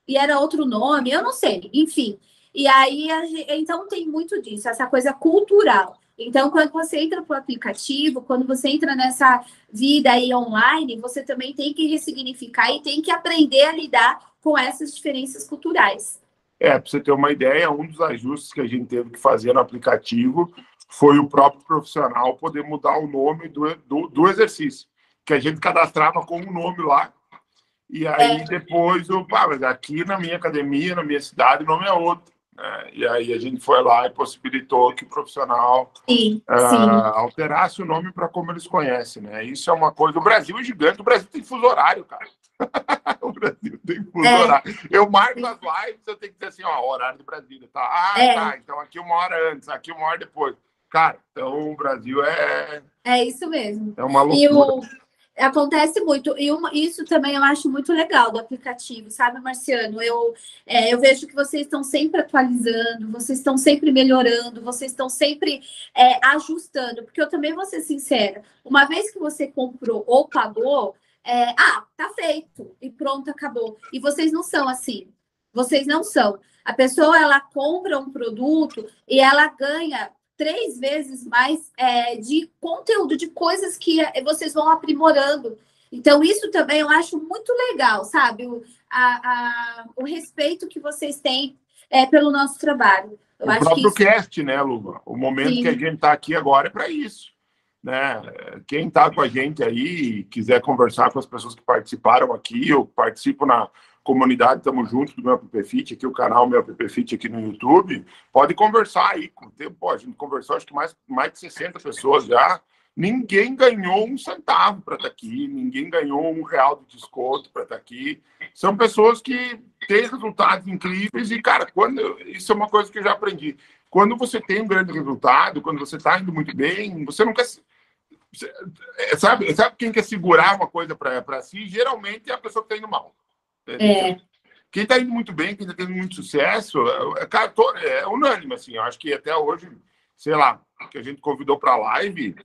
E era outro nome, eu não sei, enfim. E aí, então, tem muito disso, essa coisa cultural. Então, quando você entra para o aplicativo, quando você entra nessa vida aí online, você também tem que ressignificar e tem que aprender a lidar com essas diferenças culturais. É, para você ter uma ideia, um dos ajustes que a gente teve que fazer no aplicativo foi o próprio profissional poder mudar o nome do, do, do exercício, que a gente cadastrava com um nome lá, e aí é. depois, eu, pá, mas aqui na minha academia, na minha cidade, o nome é outro. Né? E aí a gente foi lá e possibilitou que o profissional sim, uh, sim. alterasse o nome para como eles conhecem. Né? Isso é uma coisa. O Brasil é gigante, o Brasil tem fuso horário, cara. o Brasil tem fuso é. horário. Eu marco as lives, eu tenho que dizer assim, ó, horário do Brasil, tá? Ah, é. tá. Então aqui uma hora antes, aqui uma hora depois. Cara, então o Brasil é. É isso mesmo. É uma loucura. Acontece muito, e uma, isso também eu acho muito legal do aplicativo, sabe, Marciano? Eu, é, eu vejo que vocês estão sempre atualizando, vocês estão sempre melhorando, vocês estão sempre é, ajustando, porque eu também vou ser sincera, uma vez que você comprou ou pagou, é, ah, tá feito, e pronto, acabou. E vocês não são assim, vocês não são. A pessoa ela compra um produto e ela ganha três vezes mais é, de conteúdo, de coisas que é, vocês vão aprimorando. Então, isso também eu acho muito legal, sabe? O, a, a, o respeito que vocês têm é, pelo nosso trabalho. Eu o próprio isso... cast, né, Luba? O momento Sim. que a gente está aqui agora é para isso. Né? Quem está com a gente aí quiser conversar com as pessoas que participaram aqui, eu participo na, comunidade, estamos juntos do meu app Fit, aqui o canal meu app Fit aqui no YouTube, pode conversar aí. Pô, a gente conversou, acho que mais, mais de 60 pessoas já. Ninguém ganhou um centavo para estar tá aqui, ninguém ganhou um real de desconto para estar tá aqui. São pessoas que têm resultados incríveis e, cara, quando isso é uma coisa que eu já aprendi. Quando você tem um grande resultado, quando você está indo muito bem, você não quer. Sabe, sabe quem quer segurar uma coisa para si? Geralmente é a pessoa que está indo mal. É. Quem está indo muito bem, quem está tendo muito sucesso, é, é, unânime, assim. Eu acho que até hoje, sei lá, que a gente convidou para a live,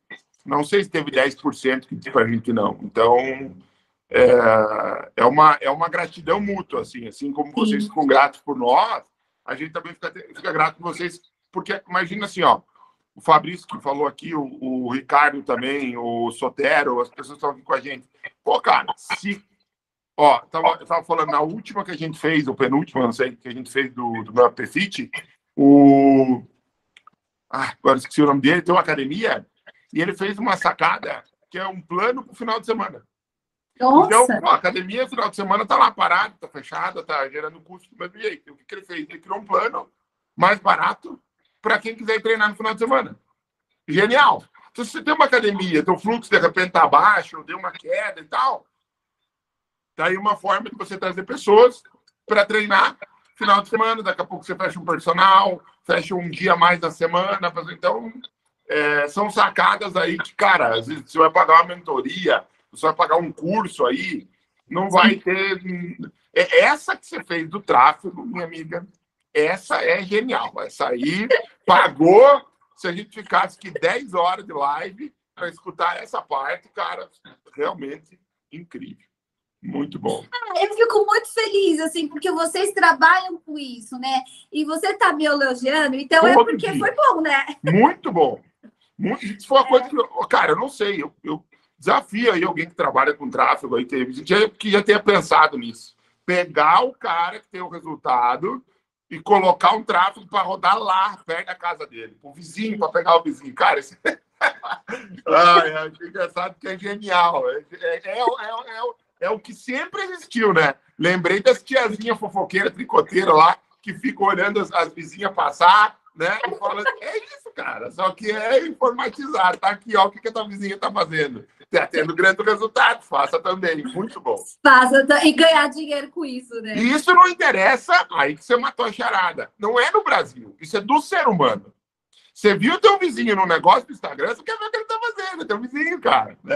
não sei se teve 10% que disse para a gente não. Então, é, é, uma, é uma gratidão mútua, assim. Assim como vocês ficam gratos por nós, a gente também fica, fica grato por vocês. Porque, imagina assim, ó, o Fabrício que falou aqui, o, o Ricardo também, o Sotero, as pessoas estão aqui com a gente. Pô, cara, se Ó, tava, tava falando, na última que a gente fez, ou penúltima, não sei, que a gente fez do, do meu Apefit, o. Ah, agora esqueci o nome dele, tem uma academia, e ele fez uma sacada que é um plano para o final de semana. Nossa. Então, a academia, final de semana, tá lá parada, tá fechada, tá gerando custo do mesmo jeito. O que, que ele fez? Ele criou um plano mais barato para quem quiser treinar no final de semana. Genial! Então, se você tem uma academia, teu fluxo de repente tá baixo, deu uma queda e tal, Aí uma forma de você trazer pessoas para treinar final de semana. Daqui a pouco você fecha um personal, fecha um dia mais da semana. Então, é, são sacadas aí que, cara, às vezes você vai pagar uma mentoria, você vai pagar um curso aí, não vai ter. É essa que você fez do tráfego, minha amiga, essa é genial. Essa aí pagou. Se a gente ficasse aqui 10 horas de live para escutar essa parte, cara, realmente incrível. Muito bom. Ah, eu fico muito feliz, assim, porque vocês trabalham com isso, né? E você está me elogiando, então é Todo é porque dia. foi bom, né? Muito bom. Muito, isso foi uma é. coisa que, cara, eu não sei, eu, eu desafio aí alguém que trabalha com tráfego aí, que já tenha pensado nisso. Pegar o cara que tem o resultado e colocar um tráfego para rodar lá, perto da casa dele, o vizinho, para pegar o vizinho. Cara, isso... Ai, acho engraçado que é genial. É, é, é, é, é o que sempre existiu, né? Lembrei das tiazinhas fofoqueiras, tricoteiras lá, que ficam olhando as, as vizinhas passar, né? E falando, é isso, cara. Só que é informatizar. Tá aqui, ó, o que, que a tua vizinha tá fazendo. Tá tendo grande resultado, faça também. Muito bom. Faça e ganhar dinheiro com isso, né? E isso não interessa, aí que você matou a charada. Não é no Brasil, isso é do ser humano. Você viu teu vizinho no negócio do Instagram, você quer ver o que ele tá fazendo, teu vizinho, cara. Né?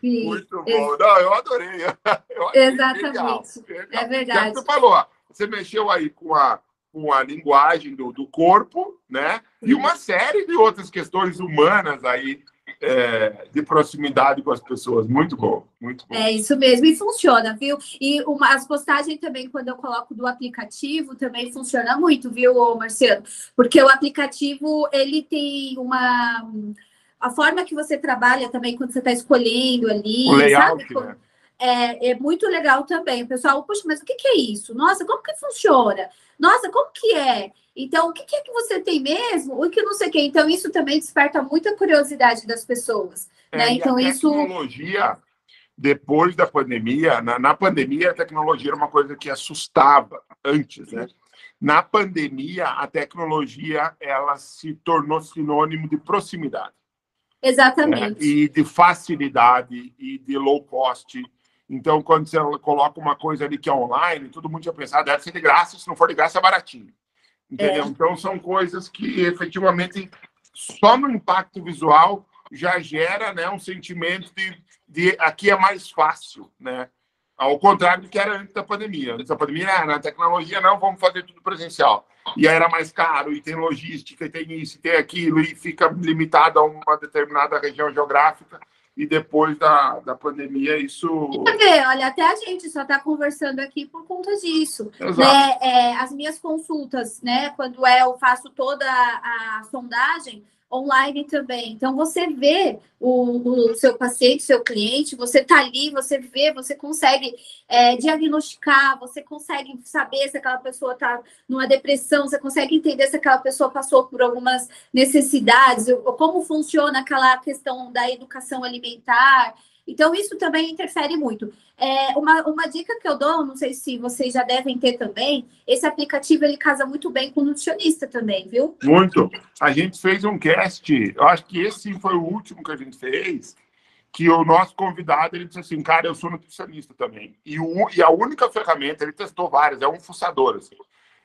Sim, Muito bom. Não, eu adorei. Eu Exatamente. Legal. É verdade. Você falou, você mexeu aí com a, com a linguagem do, do corpo, né? E uma série de outras questões humanas aí é, de proximidade com as pessoas. Muito bom, muito bom. É isso mesmo, e funciona, viu? E uma, as postagens também, quando eu coloco do aplicativo, também funciona muito, viu, Marcelo? Porque o aplicativo, ele tem uma... A forma que você trabalha também, quando você está escolhendo ali, o layout, sabe? Né? É, é, muito legal também. O pessoal, puxa, mas o que, que é isso? Nossa, como que funciona? Nossa, como que é? Então, o que, que é que você tem mesmo? O que não sei o quê. Então, isso também desperta muita curiosidade das pessoas. É, né? Então, a isso. Tecnologia, depois da pandemia, na, na pandemia, a tecnologia era uma coisa que assustava antes, né? Na pandemia, a tecnologia ela se tornou sinônimo de proximidade. Exatamente. Né? E de facilidade e de low cost. Então, quando você coloca uma coisa ali que é online, todo mundo tinha pensado, deve ser de graça, se não for de graça, é baratinho. Entendeu? É. Então, são coisas que efetivamente só no impacto visual já gera né, um sentimento de, de aqui é mais fácil, né? Ao contrário do que era antes da pandemia. Antes da pandemia, ah, na tecnologia, não, vamos fazer tudo presencial. E aí era mais caro, e tem logística, e tem isso, e tem aquilo, e fica limitado a uma determinada região geográfica. E depois da, da pandemia, isso. Ver, olha, até a gente só está conversando aqui por conta disso. Né? É, as minhas consultas, né? Quando é, eu faço toda a, a sondagem, online também. Então, você vê o, o seu paciente, seu cliente, você está ali, você vê, você consegue é, diagnosticar, você consegue saber se aquela pessoa está numa depressão, você consegue entender se aquela pessoa passou por algumas necessidades, ou como funciona aquela questão da educação alimentar. Então, isso também interfere muito. É, uma, uma dica que eu dou, não sei se vocês já devem ter também, esse aplicativo ele casa muito bem com o nutricionista também, viu? Muito. A gente fez um cast, eu acho que esse foi o último que a gente fez, que o nosso convidado ele disse assim, cara, eu sou nutricionista também. E, o, e a única ferramenta, ele testou várias, é um fuçador, assim.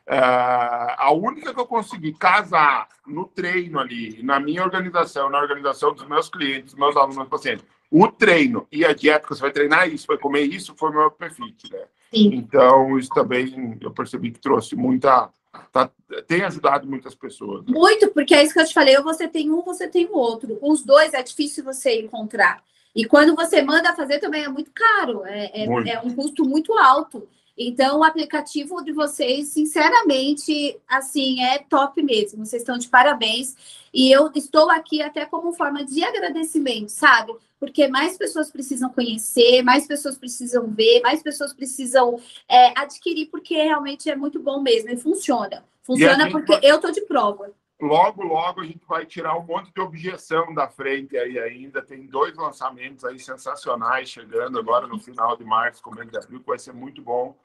É, a única que eu consegui casar no treino ali, na minha organização, na organização dos meus clientes, dos meus alunos, meus pacientes, o treino e a dieta que você vai treinar isso, vai comer isso, foi meu perfit, né? Sim. Então, isso também eu percebi que trouxe muita. Tá, tem ajudado muitas pessoas. Né? Muito, porque é isso que eu te falei: você tem um, você tem o outro. Os dois é difícil você encontrar. E quando você manda fazer também é muito caro, é, é, é um custo muito alto. Então, o aplicativo de vocês, sinceramente, assim, é top mesmo. Vocês estão de parabéns. E eu estou aqui até como forma de agradecimento, sabe? Porque mais pessoas precisam conhecer, mais pessoas precisam ver, mais pessoas precisam é, adquirir, porque realmente é muito bom mesmo e funciona. Funciona porque vai... eu estou de prova. Logo, logo a gente vai tirar um monte de objeção da frente aí ainda. Tem dois lançamentos aí sensacionais chegando agora no final de março, começo de abril, que vai ser muito bom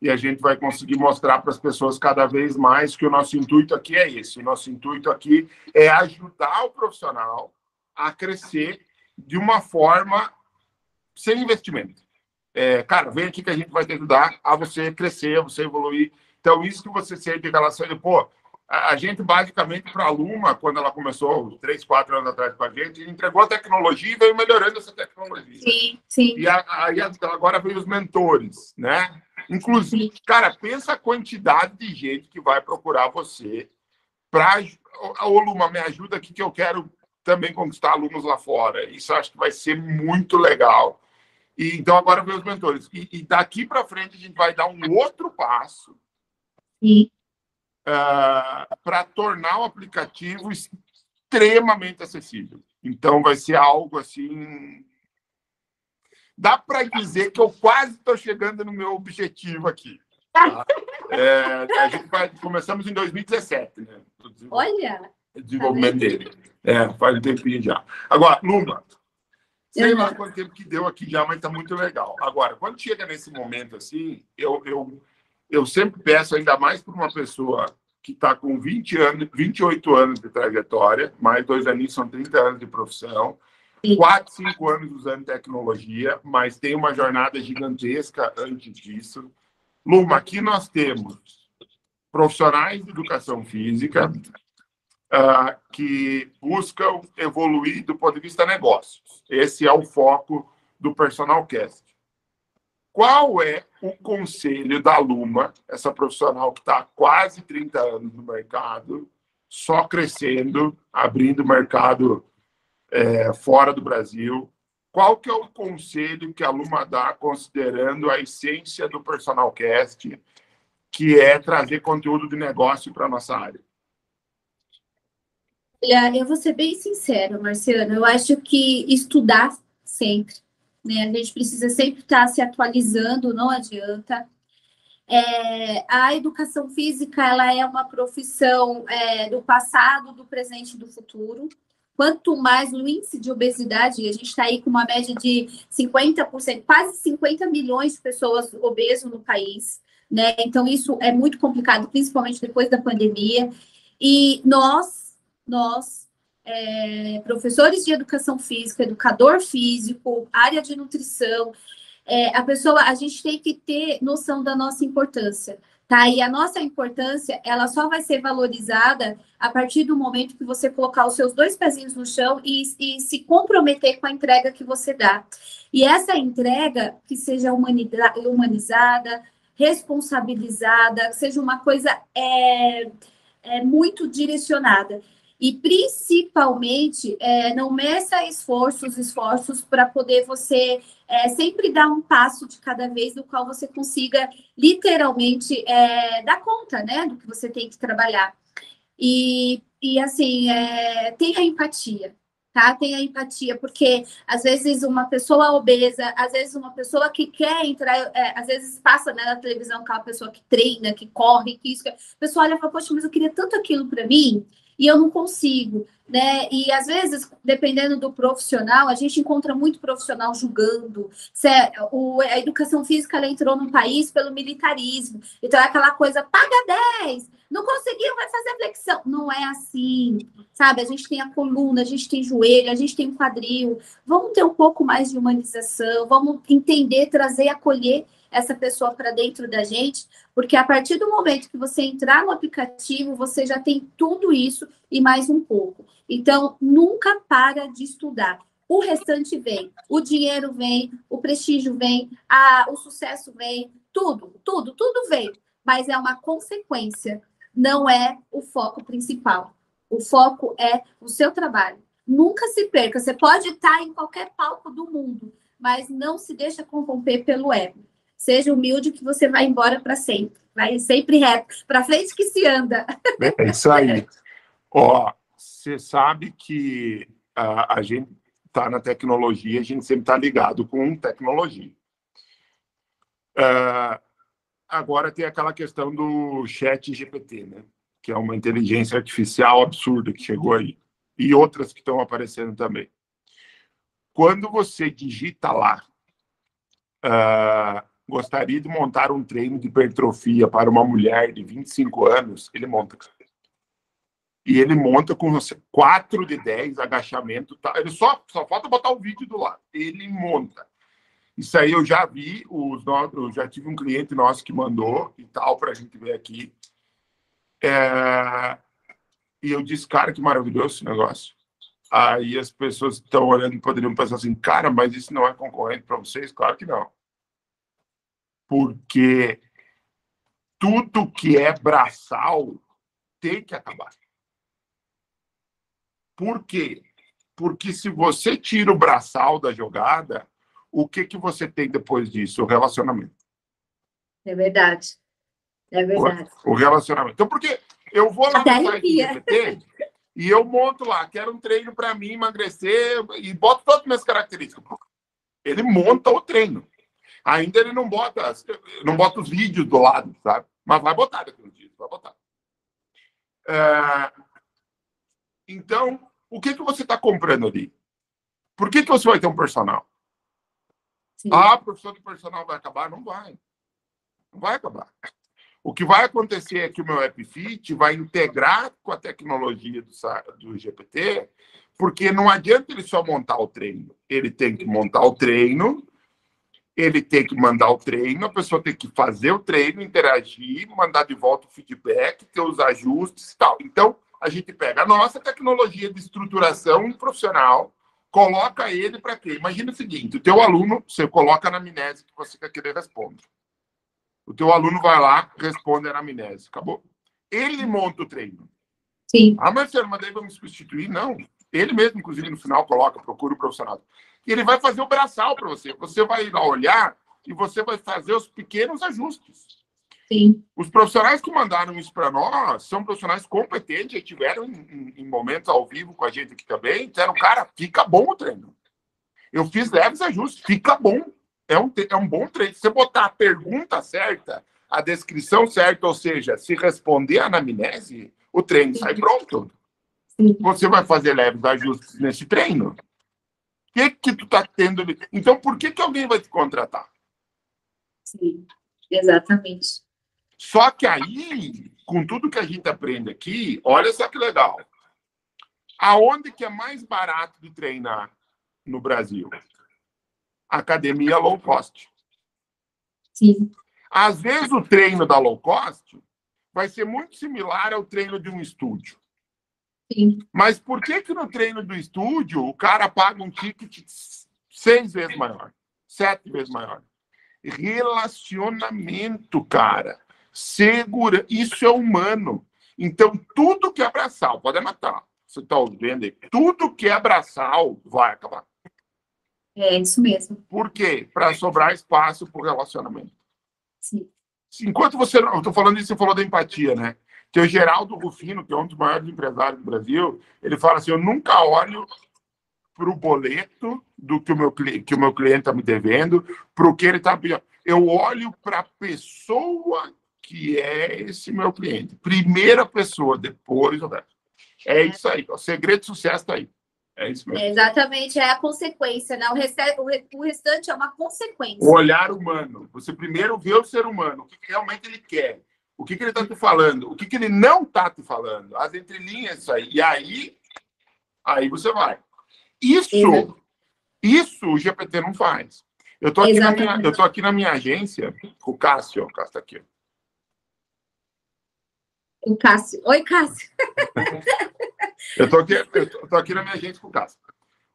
e a gente vai conseguir mostrar para as pessoas cada vez mais que o nosso intuito aqui é esse. O nosso intuito aqui é ajudar o profissional a crescer de uma forma sem investimento. É, cara, vem aqui que a gente vai te ajudar a você crescer, a você evoluir. Então, isso que você sente em relação a, pô, a, gente basicamente para a Luma, quando ela começou três, quatro anos atrás com a gente, entregou a tecnologia e veio melhorando essa tecnologia. Sim, sim. E aí agora veio os mentores, né? Inclusive, cara, pensa a quantidade de gente que vai procurar você para. Ô, Luma, me ajuda aqui que eu quero também conquistar alunos lá fora. Isso acho que vai ser muito legal. E, então, agora os mentores. E, e daqui para frente, a gente vai dar um outro passo uh, ah, para tornar o aplicativo extremamente acessível. Então, vai ser algo assim dá para dizer que eu quase estou chegando no meu objetivo aqui. Tá? É, a gente vai, começamos em 2017, né? Olha! Desenvolvimento tá dele. É, faz um tempinho já. Agora, Luma, sei lá quanto tempo que deu aqui já, mas está muito legal. Agora, quando chega nesse momento assim, eu, eu, eu sempre peço, ainda mais para uma pessoa que está com 20 anos, 28 anos de trajetória, mais dois anos são 30 anos de profissão, quatro, cinco anos usando tecnologia, mas tem uma jornada gigantesca antes disso. Luma, aqui nós temos profissionais de educação física uh, que buscam evoluir do ponto de vista negócios. Esse é o foco do Personal Cast. Qual é o conselho da Luma, essa profissional que está há quase 30 anos no mercado, só crescendo, abrindo mercado é, fora do Brasil. Qual que é o conselho que a Luma dá considerando a essência do Personal Cast, que é trazer conteúdo de negócio para a nossa área? Olha, eu vou ser bem sincera, Marciano. Eu acho que estudar sempre, né? A gente precisa sempre estar se atualizando, não adianta. É, a educação física ela é uma profissão é, do passado, do presente e do futuro. Quanto mais o índice de obesidade, a gente está aí com uma média de 50%, quase 50 milhões de pessoas obesas no país, né? Então, isso é muito complicado, principalmente depois da pandemia. E nós, nós, é, professores de educação física, educador físico, área de nutrição, é, a pessoa, a gente tem que ter noção da nossa importância Tá? E a nossa importância, ela só vai ser valorizada a partir do momento que você colocar os seus dois pezinhos no chão e, e se comprometer com a entrega que você dá. E essa entrega que seja humanizada, responsabilizada, que seja uma coisa é, é muito direcionada. E principalmente é, não meça esforços, esforços para poder você é, sempre dar um passo de cada vez do qual você consiga literalmente é, dar conta, né, do que você tem que trabalhar. E, e assim, é, tenha empatia, tá? Tenha empatia, porque às vezes uma pessoa obesa, às vezes uma pessoa que quer entrar, é, às vezes passa né, na televisão aquela pessoa que treina, que corre, que isso, a pessoa olha e fala, poxa, mas eu queria tanto aquilo para mim, e eu não consigo, né? E às vezes, dependendo do profissional, a gente encontra muito profissional julgando. Se é, o, a educação física ela entrou no país pelo militarismo. Então é aquela coisa, paga 10, não conseguiu, vai fazer flexão. Não é assim, sabe? A gente tem a coluna, a gente tem joelho, a gente tem quadril. Vamos ter um pouco mais de humanização, vamos entender, trazer, acolher essa pessoa para dentro da gente, porque a partir do momento que você entrar no aplicativo, você já tem tudo isso e mais um pouco. Então, nunca para de estudar. O restante vem, o dinheiro vem, o prestígio vem, a, o sucesso vem, tudo, tudo, tudo vem, mas é uma consequência, não é o foco principal. O foco é o seu trabalho. Nunca se perca. Você pode estar em qualquer palco do mundo, mas não se deixa corromper pelo ego. Seja humilde que você vai embora para sempre. Vai sempre reto. Para frente que se anda. É isso aí. Ó, você sabe que a, a gente está na tecnologia, a gente sempre está ligado com tecnologia. Uh, agora tem aquela questão do chat GPT, né? que é uma inteligência artificial absurda que chegou aí. E outras que estão aparecendo também. Quando você digita lá, uh, gostaria de montar um treino de hipertrofia para uma mulher de 25 anos, ele monta. E ele monta com 4 de 10 agachamento. Tá? Ele só, só falta botar o vídeo do lado. Ele monta. Isso aí eu já vi, os, eu já tive um cliente nosso que mandou e tal, para a gente ver aqui. É, e eu disse, cara, que maravilhoso esse negócio. Aí as pessoas estão olhando poderiam pensar assim, cara, mas isso não é concorrente para vocês? Claro que não porque tudo que é braçal tem que acabar. Por quê? Porque se você tira o braçal da jogada, o que, que você tem depois disso? O relacionamento. É verdade. É verdade. O, relacionamento. Então, porque eu vou lá no site GPT e eu monto lá, quero um treino para mim emagrecer e boto todas as minhas características. Ele monta o treino. Ainda ele não bota, não bota os vídeos do lado, sabe? Mas vai botar daqui uns dias, vai botar. É... Então, o que, que você está comprando ali? Por que, que você vai ter um personal? Sim. Ah, a profissão de personal vai acabar? Não vai. Não vai acabar. O que vai acontecer é que o meu AppFit vai integrar com a tecnologia do, do GPT, porque não adianta ele só montar o treino. Ele tem que montar o treino ele tem que mandar o treino, a pessoa tem que fazer o treino, interagir, mandar de volta o feedback, ter os ajustes e tal. Então, a gente pega a nossa tecnologia de estruturação profissional, coloca ele para quê? Imagina o seguinte, o teu aluno, você coloca na amnésia que você quer que ele responda. O teu aluno vai lá, responde na amnésia, acabou. Ele monta o treino. Sim. Ah, Marcelo, mas daí vamos substituir? Não. Ele mesmo, inclusive, no final, coloca, procura o profissional ele vai fazer o braçal para você. Você vai olhar e você vai fazer os pequenos ajustes. Sim. Os profissionais que mandaram isso para nós são profissionais competentes, e tiveram em, em, momentos ao vivo com a gente aqui também, disseram, cara, fica bom o treino. Eu fiz leves ajustes, fica bom. É um, é um bom treino. Se você botar a pergunta certa, a descrição certa, ou seja, se responder a anamnese, o treino Sim. sai pronto. Sim. Você vai fazer leves ajustes nesse treino que que tu tá tendo ali? Então, por que que alguém vai te contratar? Sim, exatamente. Só que aí, com tudo que a gente aprende aqui, olha só que legal. Aonde que é mais barato de treinar no Brasil? Academia low cost. Sim. Às vezes o treino da low cost vai ser muito similar ao treino de um estúdio. Sim. Mas por que que no treino do estúdio o cara paga um ticket seis vezes maior, sete vezes maior? Relacionamento, cara. Segura. Isso é humano. Então, tudo que é abraçal, pode matar. Você está ouvindo aí? Tudo que é abraçal vai acabar. É isso mesmo. Por quê? Para sobrar espaço para o relacionamento. Sim. Enquanto você. Eu estou falando isso, você falou da empatia, né? Que o Geraldo Rufino, que é um dos maiores empresários do Brasil, ele fala assim: eu nunca olho para o boleto do que o meu, que o meu cliente está me devendo, para o que ele está pedindo. Eu olho para a pessoa que é esse meu cliente. Primeira pessoa, depois o resto. É isso aí. O segredo de sucesso está aí. É isso mesmo. É exatamente, é a consequência, né? O, o restante é uma consequência. O olhar humano. Você primeiro vê o ser humano, o que realmente ele quer, o que, que ele está te falando, o que, que ele não está te falando, as entrelinhas, isso aí. E aí, aí você vai. Isso, Exato. isso o GPT não faz. Eu estou aqui, na minha, eu tô aqui na minha agência, o Cássio, o Cássio está aqui. O Cássio. Oi, Cássio. eu tô aqui, eu tô aqui na minha agência com o Cássio.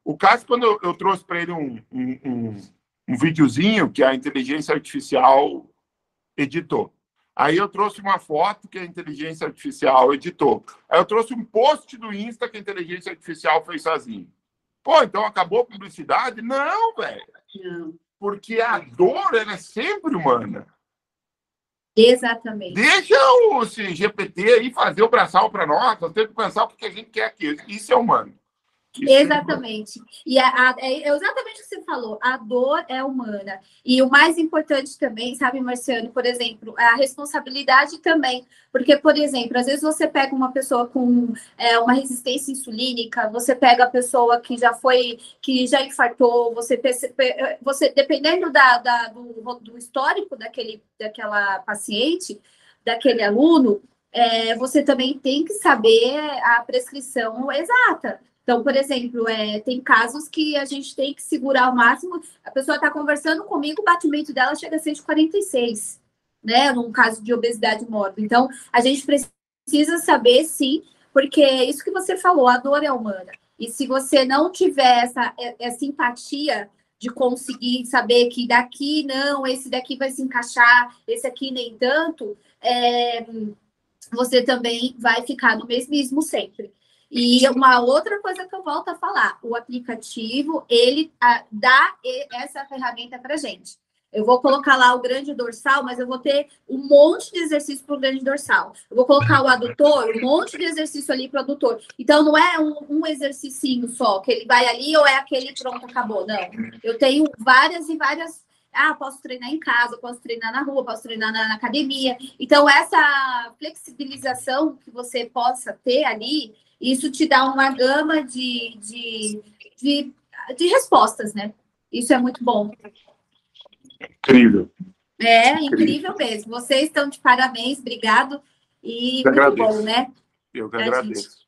O Cássio, quando eu, eu trouxe para ele um, um, um, um videozinho que a inteligência artificial editou. Aí eu trouxe uma foto que a inteligência artificial editou. Aí eu trouxe um post do Insta que a inteligência artificial fez sozinho. Pô, então acabou a publicidade? Não, velho. Porque a dor ela é sempre humana. Exatamente. Deixa o GPT aí fazer o braçal para nós, nós temos que pensar o que a gente quer aqui. Isso é humano. Exatamente. E a, a, é exatamente o que você falou, a dor é humana. E o mais importante também, sabe, Marciano, por exemplo, a responsabilidade também. Porque, por exemplo, às vezes você pega uma pessoa com é, uma resistência insulínica, você pega a pessoa que já foi, que já infartou, você, você dependendo da, da do, do, histórico daquele, daquela paciente, daquele aluno, é, você também tem que saber a prescrição exata. Então, por exemplo, é, tem casos que a gente tem que segurar ao máximo. A pessoa está conversando comigo, o batimento dela chega a 146, né? Num caso de obesidade mórbida. Então, a gente precisa saber, sim, porque é isso que você falou, a dor é humana. E se você não tiver essa, essa empatia de conseguir saber que daqui não, esse daqui vai se encaixar, esse aqui nem tanto, é, você também vai ficar no mesmismo sempre. E uma outra coisa que eu volto a falar, o aplicativo, ele a, dá essa ferramenta para gente. Eu vou colocar lá o grande dorsal, mas eu vou ter um monte de exercício para o grande dorsal. Eu vou colocar o adutor, um monte de exercício ali para o adutor. Então, não é um, um exercício só, que ele vai ali ou é aquele pronto, acabou. Não. Eu tenho várias e várias ah, posso treinar em casa, posso treinar na rua, posso treinar na, na, academia. Então, essa flexibilização que você possa ter ali, isso te dá uma gama de, de, de, de respostas, né? Isso é muito bom. Incrível. É, incrível, incrível mesmo. Vocês estão de parabéns, obrigado. E Eu muito agradeço. bom, né? Eu que agradeço. Gente.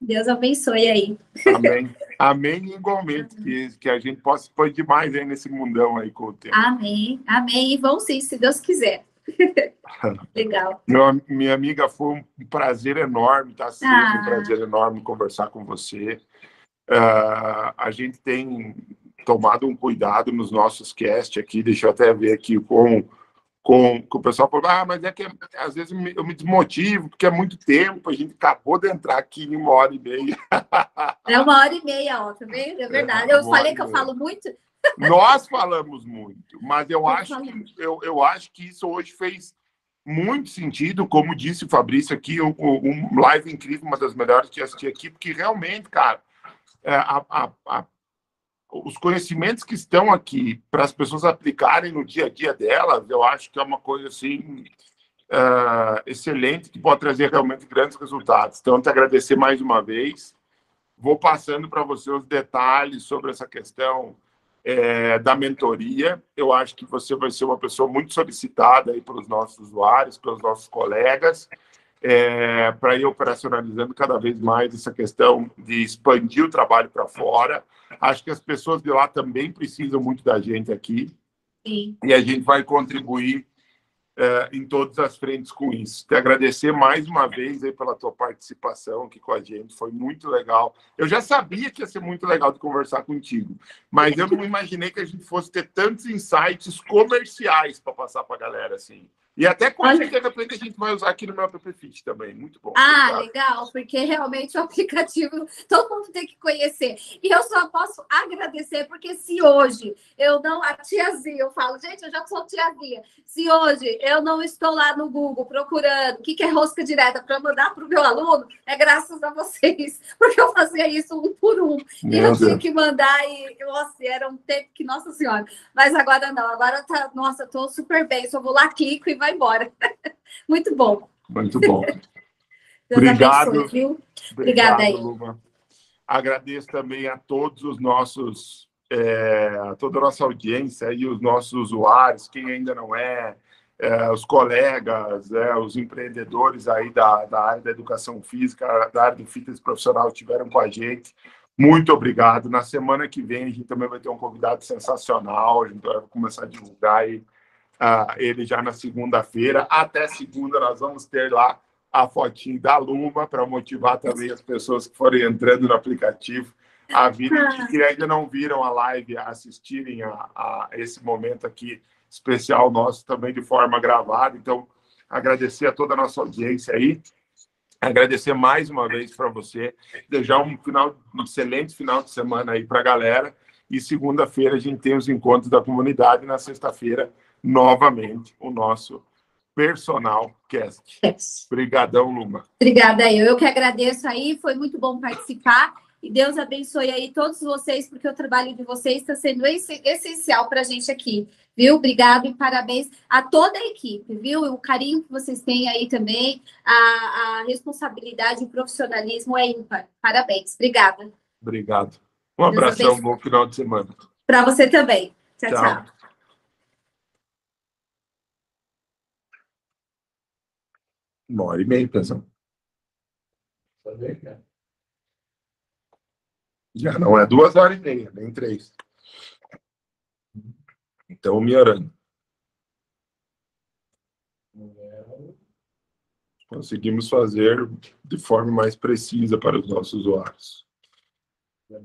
Deus abençoe aí. Amém. Amém igualmente, que, que a gente possa expandir mais aí nesse mundão aí com o tempo. Amém, amém. E vão sim, se Deus quiser. Legal. Meu, minha amiga, foi um prazer enorme, tá sendo ah. um prazer enorme conversar com você. Uh, a gente tem tomado um cuidado nos nossos cast aqui, deixa eu até ver aqui com, com, com o pessoal falou, ah, mas é que às vezes eu me desmotivo, porque é muito tempo, a gente acabou de entrar aqui em uma hora e meia. É uma hora e meia, ó, tá vendo? É verdade. É, eu falei que eu falo muito, nós falamos muito, mas eu acho, que, eu, eu acho que isso hoje fez muito sentido, como disse o Fabrício aqui, um, um live incrível, uma das melhores que assisti aqui, porque realmente, cara, é, a, a, a, os conhecimentos que estão aqui para as pessoas aplicarem no dia a dia delas, eu acho que é uma coisa assim uh, excelente que pode trazer realmente grandes resultados. Então, te agradecer mais uma vez. Vou passando para você os detalhes sobre essa questão é, da mentoria. Eu acho que você vai ser uma pessoa muito solicitada aí pelos nossos usuários, pelos nossos colegas, é, para ir operacionalizando cada vez mais essa questão de expandir o trabalho para fora. Acho que as pessoas de lá também precisam muito da gente aqui. Sim. E a gente vai contribuir é, em todas as frentes com isso. Te agradecer mais uma vez aí pela tua participação aqui com a gente, foi muito legal. Eu já sabia que ia ser muito legal de conversar contigo, mas eu não imaginei que a gente fosse ter tantos insights comerciais para passar para a galera assim. E até que de repente a gente vai usar aqui no meu app Fit também. Muito bom. Ah, legal, porque realmente o aplicativo todo mundo tem que conhecer. E eu só posso agradecer, porque se hoje eu não. A tiazinha, eu falo, gente, eu já sou tiazinha. Se hoje eu não estou lá no Google procurando o que, é rosca direta para mandar para o meu aluno, é graças a vocês, porque eu fazia isso um por um. Meu e eu tinha que mandar, e nossa, era um tempo que, nossa senhora. Mas agora não, agora tá, nossa, estou super bem. Só vou lá, clico e vai embora. Muito bom. Muito bom. Obrigado. Abençoe, viu? Obrigada aí. Luma. Agradeço também a todos os nossos, é, a toda a nossa audiência e os nossos usuários, quem ainda não é, é os colegas, é, os empreendedores aí da, da área da educação física, da área do fitness profissional estiveram com a gente. Muito obrigado. Na semana que vem a gente também vai ter um convidado sensacional. A gente vai começar a divulgar aí uh, ele já na segunda-feira. Até segunda nós vamos ter lá a fotinho da Luma para motivar também as pessoas que forem entrando no aplicativo a virem, ah. que ainda não viram a live, a assistirem a, a esse momento aqui especial nosso também de forma gravada. Então, agradecer a toda a nossa audiência aí. Agradecer mais uma vez para você, desejar um final, um excelente final de semana aí para a galera. E segunda-feira a gente tem os encontros da comunidade. Na sexta-feira novamente o nosso personal cast. Yes. Obrigadão, Luma. Obrigada eu. Eu que agradeço aí, foi muito bom participar. E Deus abençoe aí todos vocês, porque o trabalho de vocês está sendo essencial para a gente aqui, viu? Obrigado e parabéns a toda a equipe, viu? O carinho que vocês têm aí também, a, a responsabilidade e o profissionalismo é ímpar. Parabéns. Obrigada. Obrigado. Um abração, bom final de semana. Para você também. tchau. tchau. tchau. Uma hora e meia, pensão. Já não é duas horas e meia, nem três. Então, me orando. Conseguimos fazer de forma mais precisa para os nossos usuários.